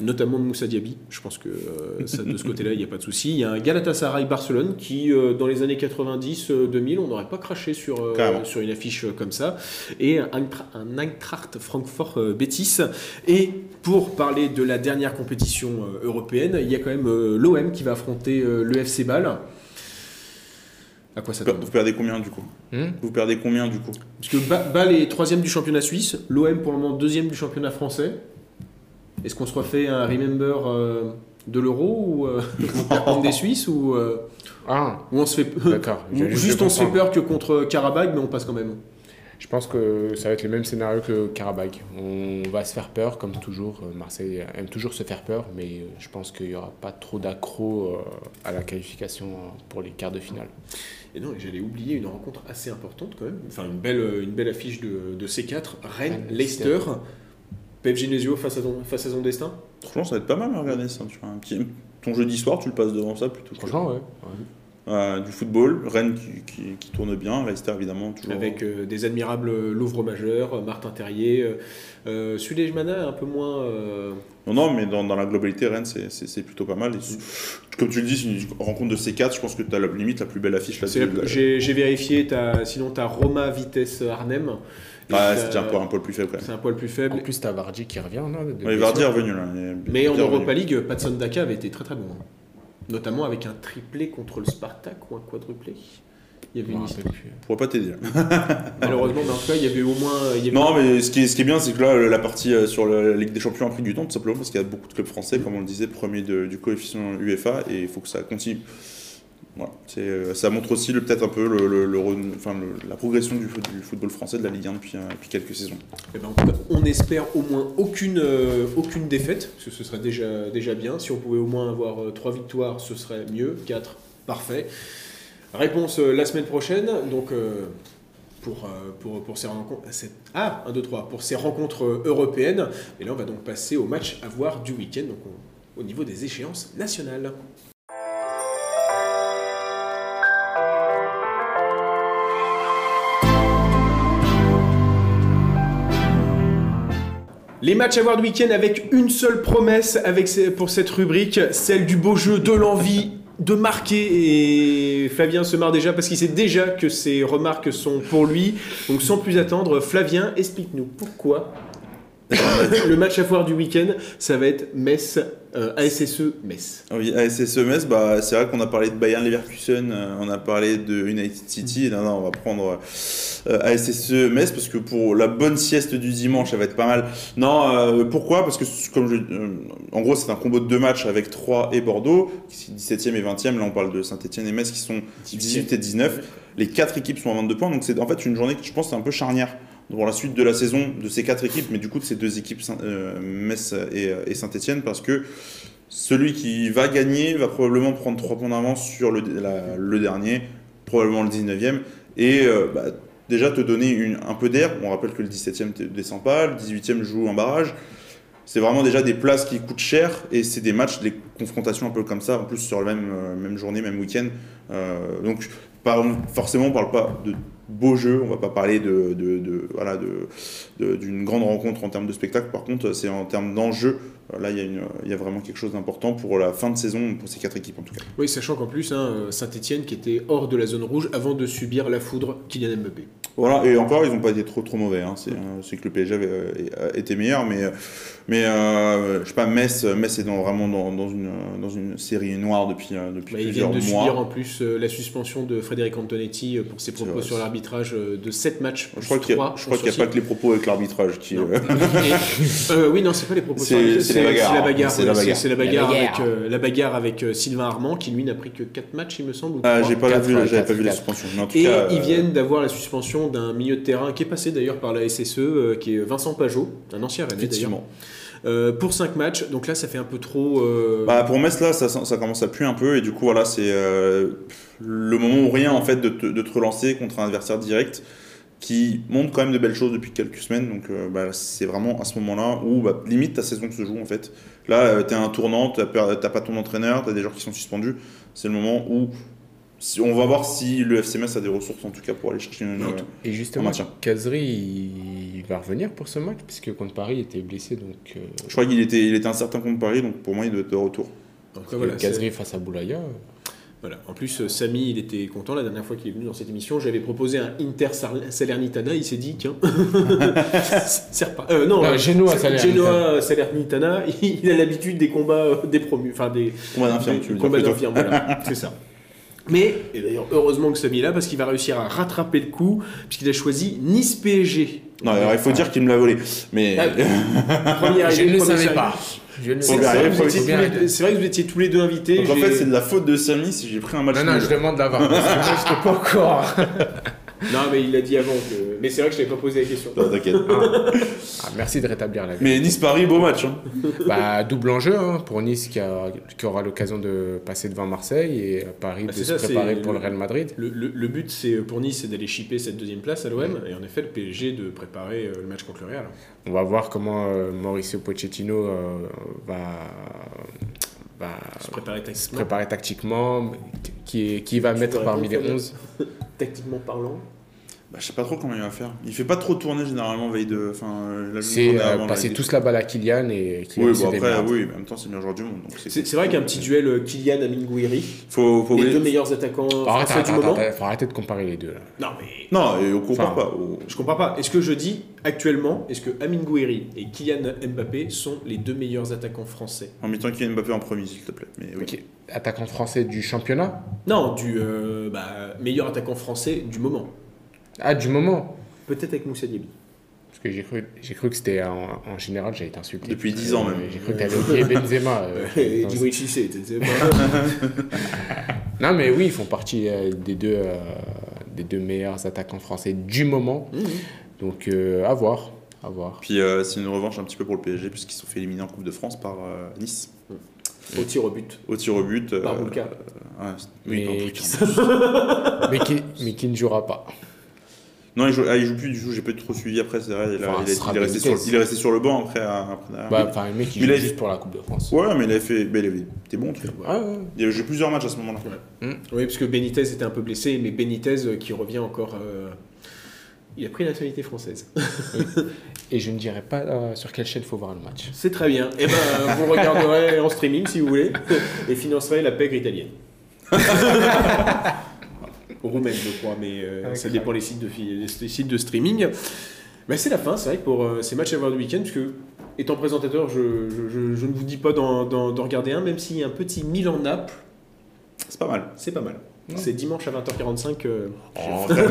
notamment de Moussa Diaby. Je pense que euh, ça, de ce côté-là, il n'y a pas de souci. Il y a un Galatasaray-Barcelone qui, euh, dans les années 90-2000, on n'aurait pas craché sur, euh, sur une affiche euh, comme ça. Et un, Eintra- un Eintracht Francfort-Bétis. Et pour parler de la dernière compétition euh, européenne, il y a quand même l'OM qui va affronter euh, le FC Bâle. À quoi ça Vous perdez combien du coup Hmm Vous perdez combien du coup Parce que Bâle est troisième du championnat suisse, l'OM pour le moment deuxième du championnat français. Est-ce qu'on se refait un remember euh, de l'euro ou euh, on des Suisses ou, euh, Ah, ou on se fait d'accord. juste on se fait peur que contre Karabakh mais on passe quand même. Je pense que ça va être le même scénario que Karabakh. On va se faire peur, comme toujours. Euh, Marseille aime toujours se faire peur, mais euh, je pense qu'il n'y aura pas trop d'accro euh, à la qualification pour les quarts de finale. Et non, j'allais oublier une rencontre assez importante quand même. Enfin une belle, une belle affiche de, de C4. Rennes, Rennes, Leicester. Pep Genesio face à, ton- face à son destin? Franchement, ça va être pas mal à regarder ça. Tu vois, un petit, ton jeudi soir, tu le passes devant ça plutôt. que- Franchement, ouais. ouais. Euh, du football, Rennes qui, qui- qui tourne bien, Leicester évidemment toujours. Avec euh, des admirables Louvre majeurs, Martin Terrier, euh, euh, Suleymana un peu moins. euh, Non, non, mais dans, dans la globalité, Rennes, c'est- plutôt pas mal. Et comme tu le dis, c'est une rencontre de C4, je pense que tu as la limite la plus belle affiche là C'est la- J'ai vérifié, sinon tu as Roma Vitesse Arnhem. C'est déjà un, peu- un poil plus faible. C'est un poil plus faible. En plus, t'as Vardy qui revient, de blessure. Vardy est revenu là. Mais en Europa revenu. League, Patson Daka avait été très très bon. Notamment avec un triplé contre le Spartak ou un quadruplé. Il y avait une histoire. Je pourrais pas t'aider. Malheureusement, mais en tout cas, il y avait au moins. il y avait- Non, mais ce qui est, ce qui est bien, c'est que là, la partie euh, sur la Ligue des Champions a pris du temps, tout simplement parce qu'il y a beaucoup de clubs français, comme on le disait, premier de- du coefficient UEFA, et il faut que ça continue. Voilà. Euh, ça montre aussi peut-être un peu le, le- enfin, la progression du, foot- du football français, de la Ligue 1 depuis, euh, depuis quelques saisons. Eh ben, on espère au moins aucune, euh, aucune défaite, parce que ce serait déjà, déjà bien. Si on pouvait au moins avoir euh, trois victoires, ce serait mieux. 4, parfait. Réponse la semaine prochaine. Donc, pour, pour, pour ces rencontres. Ah, 1, 2, 3. Pour ces rencontres européennes. Et là, on va donc passer au match à voir du week-end, donc on- au niveau des échéances nationales. Les matchs à voir du week-end avec une seule promesse pour cette rubrique, celle du beau jeu, de l'envie de marquer. Et Flavien se marre déjà parce qu'il sait déjà que ces remarques sont pour lui. Donc sans plus attendre, Flavien, explique-nous pourquoi le match à voir du week-end, ça va être Metz, euh, ASSE Metz. Ah Oui, ASSE Metz, bah, c'est vrai qu'on a parlé de Bayern Leverkusen, euh, on a parlé de United City, non, non, on va prendre euh, ASSE Metz parce que pour la bonne sieste du dimanche, ça va être pas mal. Non, euh, pourquoi? Parce que comme je, en gros, c'est un combo de deux matchs avec 3 et Bordeaux, qui sont 17e et 20e. Là, on parle de Saint-Etienne et Metz qui sont 18 et 19. Les quatre équipes sont à 22 points, donc c'est en fait une journée que je pense c'est un peu charnière pour la suite de la saison de ces quatre équipes, mais du coup de ces deux équipes, euh, Metz et, et Saint-Etienne, parce que celui qui va gagner va probablement prendre 3 points d'avance sur le, dernier, probablement le 19e, et euh, bah, déjà te donner un peu d'air. On rappelle que le 17e ne descend pas, le 18e joue un barrage. C'est vraiment déjà des places qui coûtent cher et c'est des matchs, des confrontations un peu comme ça, en plus sur la même, euh, même journée, même week-end. Donc forcément, on parle pas de beau jeu, on va pas parler de, voilà, d'une grande rencontre en termes de spectacle. Par contre, c'est en termes d'enjeu. Là, il y, a une- il y a vraiment quelque chose d'important pour la fin de saison, pour ces quatre équipes en tout cas. Oui, sachant qu'en plus, hein, Saint-Etienne qui était hors de la zone rouge avant de subir la foudre Kylian Mbappé. Voilà, et encore, ils n'ont pas été trop trop mauvais. hein. C'est, euh, c'est que le PSG avait euh, été meilleur, mais, euh, mais euh, je sais pas, Metz, Metz est dans, vraiment dans, dans une, dans une série noire depuis, euh, depuis Bah, ils plusieurs viennent de mois. subir en plus euh, la suspension de Frédéric Antonetti euh, pour ses propos vrai, sur c'est- arbitrage euh, de 7 matchs. Je crois qu'il n'y a, trois je crois en qu'il y a pas que les propos avec l'arbitrage qui. Euh, Et- euh, oui, non, c'est pas les propos. C'est- la bagarre. C'est la bagarre. C'est la la La euh, la bagarre avec euh, Sylvain Armand, qui lui n'a pris que 4 matchs, il me semble. Ah, j'ai pas vu, pas vu en tout Et ils euh, viennent d'avoir la suspension d'un milieu de terrain qui est passé d'ailleurs par la SSE, euh, qui est Vincent Pajot, un ancien Rennais d'ailleurs, euh, pour 5 matchs. Donc là, ça fait un peu trop. euh, Bah, pour Metz, là, ça, ça commence à puer un peu. Et du coup, voilà, c'est euh, le moment ou rien, en fait, de te, de te relancer contre un adversaire direct qui montre quand même de belles choses depuis quelques semaines. Donc, bah, c'est vraiment à ce moment-là où, bah, limite, ta saison se joue, en fait. Là, euh, t'es un tournant, per- t'as pas ton entraîneur, t'as des joueurs qui sont suspendus. C'est le moment où si, on va voir si le FC Metz a des ressources, en tout cas, pour aller chercher une. Euh, Et justement. Kazri, il, il va revenir pour ce match, puisque contre Paris, il était blessé. Donc, euh, je crois qu'il était, il était incertain contre Paris, donc pour moi, il doit être de retour. donc, voilà, Kazri face à Boulaya. Voilà. En plus, euh, Samy, il était content la dernière fois qu'il est venu dans cette émission. J'avais proposé un Inter Sal- Salernitana. Il s'est dit, tiens, c'est repas- euh, non, Non, Genoa, Salernitana. Genoa, Salernitana. Il a l'habitude des combats des promus, enfin des, Combat d'infirme, des tu veux dire combats d'infirmes. Voilà, c'est ça. Mais, et d'ailleurs, heureusement que Samy est là parce qu'il va réussir à rattraper le coup, puisqu'il a choisi Nice PSG. Non, alors il faut dire qu'il me l'a volé. Mais. Ah, Première Je ne le savais pas. Je ne le C'est vrai, que vous étiez tous les deux- c'est vrai que vous étiez tous les deux invités. Donc en fait, c'est de la faute de Samy si j'ai pris un match Non, non, nul. je demande d'avoir. Parce que moi, je pas encore. Non, mais il a dit avant que. Mais c'est vrai que je t'avais pas posé la question. Non, T'inquiète. Ah, merci de rétablir la vie. Mais Nice-Paris, beau match. Hein. Bah, double enjeu hein, pour Nice qui, a- qui aura l'occasion de passer devant Marseille et Paris Ah, de se ça, préparer pour le le- Real Madrid. Le, le- le but c'est pour Nice c'est d'aller chipper cette deuxième place à l'OM et en effet le PSG de préparer euh, le match contre le Real. On va voir comment euh, Mauricio Pochettino euh, va, va Se préparer se tactiquement. préparer tactiquement, qui, qui va Tu mettre parmi les répondre, 11. Tactiquement parlant. Bah, je sais pas trop comment il va faire. Il fait pas trop tourner généralement veille de. Enfin, la C'est euh, passer il- tous la balle à Kylian et Kylian Oui, bon après, oui, mais en même temps, c'est le meilleur joueur du monde. Donc c'est C'est c'est vrai qu'un petit duel euh, Kylian Amingouiri, Faut, faut les oublier- deux meilleurs attaquants Arrête, du moment. arrête, faut arrêter de comparer les deux. là. Non mais Non, et on comprend Enfin, pas. On- je comprends pas. Est-ce que je dis actuellement est-ce que Amingouiri et Kylian Mbappé sont les deux meilleurs attaquants français? En mettant Kylian Mbappé en premier, s'il te plaît. Mais oui. Ok. Attaquant français du championnat? Non, du euh, bah, meilleur attaquant français du moment. Ah, du moment Peut-être avec Moussa Diaby. Parce que j'ai cru, j'ai cru que c'était en, en général, j'allais t'insulter. Depuis 10 ans, même. J'ai cru que t'allais oublier Benzema. euh, Et t'es- t'es pas- Non, mais oui, ils font partie euh, des, deux, euh, des deux meilleurs attaquants français du moment. Mhm. Donc, euh, à voir. À voir. Puis euh, c'est une revanche un petit peu pour le PSG, puisqu'ils se sont fait éliminer en Coupe de France par euh, Nice. Au tir au but. Au tir au but. euh, Par Boulka. ouais, qui, mais, qui, mais qui ne jouera pas. Non, il joue, ah, il joue plus du tout, j'ai pas trop suivi après, c'est vrai. Il, a- Enfin, il a- ce sera il est resté Benitez. sur, il est resté sur le banc après. après derrière. Bah, Enfin, le mec, il Il joue a- juste pour la Coupe de France. Ouais, mais il avait fait. bah, il avait- T'es bon, tu vois. Ah, ouais. Il avait joué plusieurs matchs à ce moment-là. Oui, parce que Benitez était un peu blessé, mais Benitez euh, qui revient encore. euh, Il a pris la nationalité française. Et je ne dirai pas euh, sur quelle chaîne il faut voir le match. C'est très bien. Et ben, vous le regarderez en streaming si vous voulez et financerez la pègre italienne. Roumaine, je crois, mais euh, Avec ça dépend des sites de, des sites de streaming. Bah, c'est la fin, c'est vrai que pour euh, ces matchs à voir du week-end, parce que étant présentateur, je, je- je- je ne vous dis pas d'en regarder un, même s'il y a un petit Milan-Naples, C'est pas mal. c'est pas mal. Ouais. C'est dimanche à 20h45. euh, En vrai,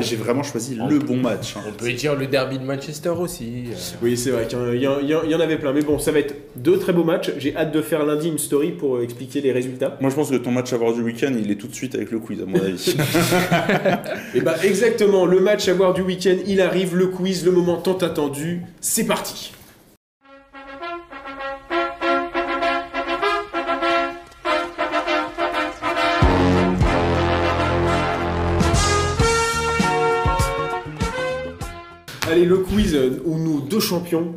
j'ai- vraiment choisi le bon match. hein. On peut dire le derby de Manchester aussi. euh. Oui, c'est vrai qu'il y, y en- y avait plein. Mais bon, ça va être deux très beaux matchs. J'ai hâte de faire lundi une story pour euh, expliquer les résultats. Moi, je pense que ton match à voir du week-end, il est tout de suite avec le quiz, à mon avis. Et bah exactement, le match à voir du week-end, il arrive, le quiz, le moment tant attendu. C'est parti Allez, le quiz euh, où nos deux champions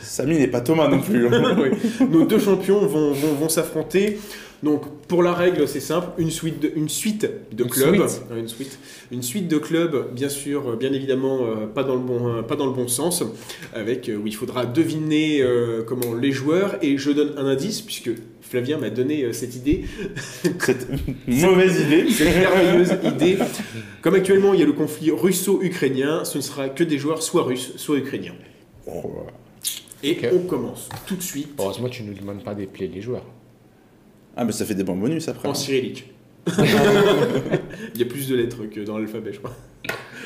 Samy n'est pas Thomas non plus. hein. Oui. Nos deux champions vont, vont, vont s'affronter. Donc, pour la règle, c'est simple une suite de, une suite de Une clubs. suite. Une suite. Une suite de clubs, bien sûr, euh, bien évidemment, euh, pas, dans le bon, euh, pas dans le bon sens, avec euh, où il faudra deviner euh, comment les joueurs. Et je donne un indice, puisque Flavien m'a donné euh, cette idée, Cette mauvaise idée. cette merveilleuse idée. Comme actuellement, il y a le conflit russo-ukrainien, ce ne sera que des joueurs soit russes, soit ukrainiens. Oh, Et on commence tout de suite Heureusement, tu ne nous demandes pas d'épeler les joueurs. Ah, mais ça fait des bons bonus après. en cyrillique. Il y a plus de lettres que dans l'alphabet, je crois.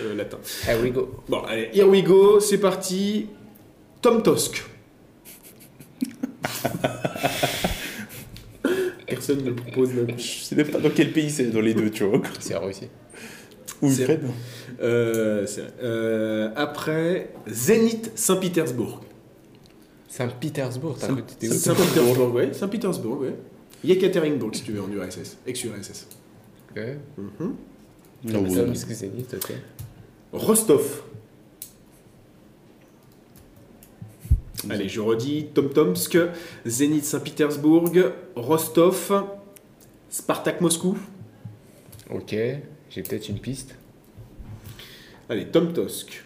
Euh, latin. Here we go. Bon, allez, here we go, c'est parti. Tom Tosk. Personne ne le propose coup. Je sais même pas dans quel pays c'est, dans les deux, tu vois. C'est réussi. Ou C'est- Ukraine. Euh, c'est- euh, après, Zénith Saint-Pétersbourg. Saint-Pétersbourg, t'as Saint- Saint-Pétersbourg, ouais. Saint-Pétersbourg, ouais. Yekaterinbourg, si tu veux, en URSS. Ex-URSS. Ok. Mhm. Non, Ça, oui. parce que Zénith, ok. Rostov. Allez, je redis. Tomtomsk, Zénith Saint-Pétersbourg, Rostov, Spartak Moscou. Ok, j'ai peut-être une piste. Allez, Tomtosk.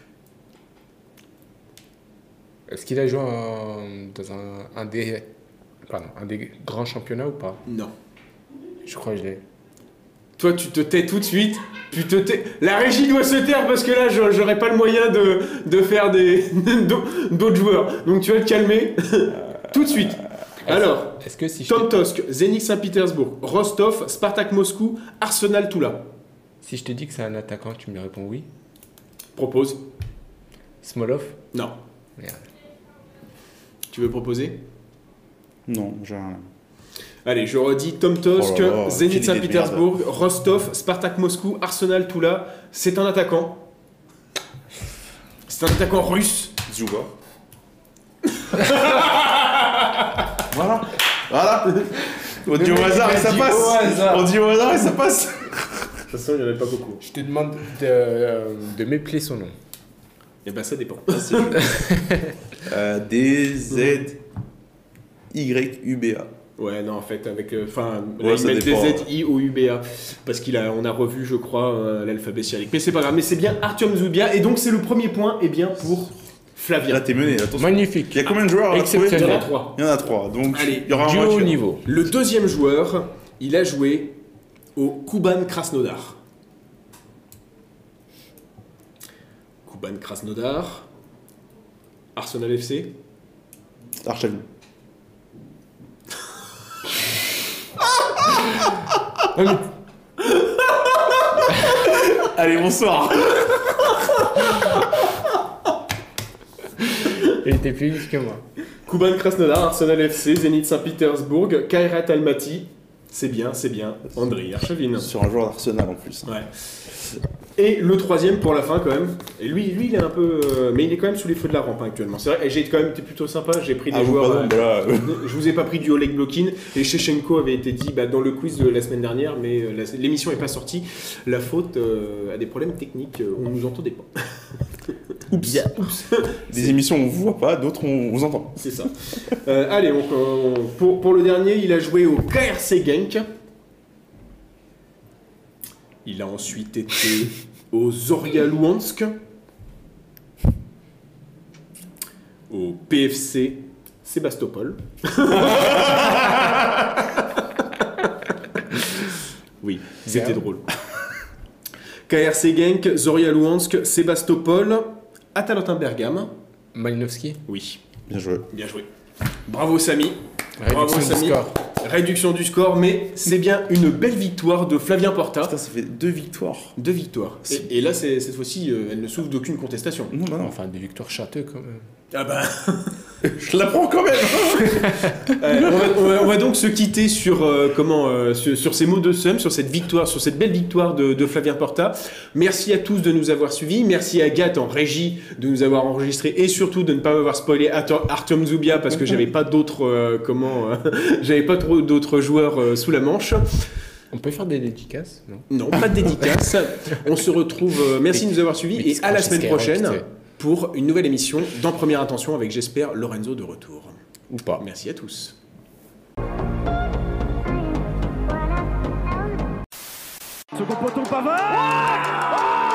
Est-ce qu'il a joué en- dans un, un des, pardon, un des grands championnats ou pas Non. Je crois que je l'ai. Toi, tu te tais tout de suite. Tu te tais. La régie doit se taire parce que là, j'aurais pas le moyen de, de faire des d'autres joueurs. Donc, tu vas te calmer tout de suite. Alors, Est-ce que si je, Tomtosk, Saint-Pétersbourg, Rostov, Spartak Moscou, Arsenal Toula. si je te dis que c'est un attaquant, tu me réponds oui Propose. Smolov? Non. Merde. Tu veux proposer? Non, j'ai rien. Allez, je redis Tomtosk, Oh là là, Zénith quelle idée de Saint-Pétersbourg, Rostov, Spartak Moscou, Arsenal Toula. C'est un attaquant. C'est un attaquant russe. Zuba. voilà. Voilà. On dit au hasard et ça passe. On dit au hasard et ça passe. De toute façon, il n'y en avait pas beaucoup. Je te demande de, euh, de m'épeler son nom. Et ben, ça dépend. Euh, D, Z, Y, U, B, A. Ouais, non, en fait, avec. euh, Enfin, Ouais, là, ils ça mettent dépend. DZ, I, O, U, B, A. Parce qu'on a, on a revu, je crois, euh, l'alphabet cyrillique. Mais c'est pas grave, mais c'est bien Artyom Zubia. Et donc, c'est le premier point, et bien, pour Flavien. Là, t'es mené. Attention. Magnifique. Il y a combien de joueurs à Il y en a trois. Il y en a trois. Donc, Allez, il y aura un Du haut vainqueur. niveau. Le deuxième joueur, il a joué au Kuban Krasnodar. Kuban Krasnodar. Arsenal FC. Allez, bonsoir. Il était plus vite que moi. Kuban Krasnodar, Arsenal FC, Zénith Saint-Pétersbourg, Kairat Almaty. C'est bien, c'est bien. André Archavine. Sur un joueur d'Arsenal en plus. Ouais. Et le troisième pour la fin quand même. Et lui, lui, il est un peu, euh, mais il est quand même sous les feux de la rampe hein, actuellement. C'est vrai. Et j'ai quand même été plutôt sympa. J'ai pris des Ah, joueurs. pardon, euh, voilà. je vous ai pas pris du Oleg Blokin. Et Shechenko avait été dit bah, dans le quiz de la semaine dernière, mais euh, l'émission est pas sortie. La faute euh, à des problèmes techniques. euh, on nous entendait pas. Oups. Des émissions on vous voit pas, d'autres on vous entend. C'est ça. Euh, allez, on- on- pour, pour le dernier, il a joué au KRC Genk. Il a ensuite été au Zoria Luhansk. Au PFC Sébastopol. oui, c'était drôle. KRC Genk, Zoria Luhansk, Sébastopol, Atalanta Bergame. Malinowski Oui, Bien joué. bien joué. Bravo Samy. Réduction Bravo, du Samy. score. Réduction du score, mais c'est bien une belle victoire de Flavien Porta. Putain, ça fait deux victoires. Deux victoires. Et, et là, c'est- cette fois-ci, euh, elle ne souffre d'aucune contestation. Non, non. Enfin, des victoires châteux quand même. Ah bah, Je la prends quand même. euh, on, va, on va- on va donc se quitter sur, euh, comment, euh, sur, sur ces mots de somme, sur cette victoire, sur cette belle victoire de, de Flavien Porta. Merci à tous de nous avoir suivis. Merci à Gat en régie de nous avoir enregistré et surtout de ne pas m'avoir spoilé Artyom Zubia parce que j'avais pas d'autres euh, comment, euh, j'avais pas trop d'autres joueurs euh, sous la manche. On peut faire des dédicaces Non? Non, pas de dédicace. On se retrouve. euh, merci de nous avoir suivis et à la semaine prochaine pour une nouvelle émission dans Première Intention avec, j'espère, Lorenzo de retour. Ou pas. Merci à tous. Second poteau Pavard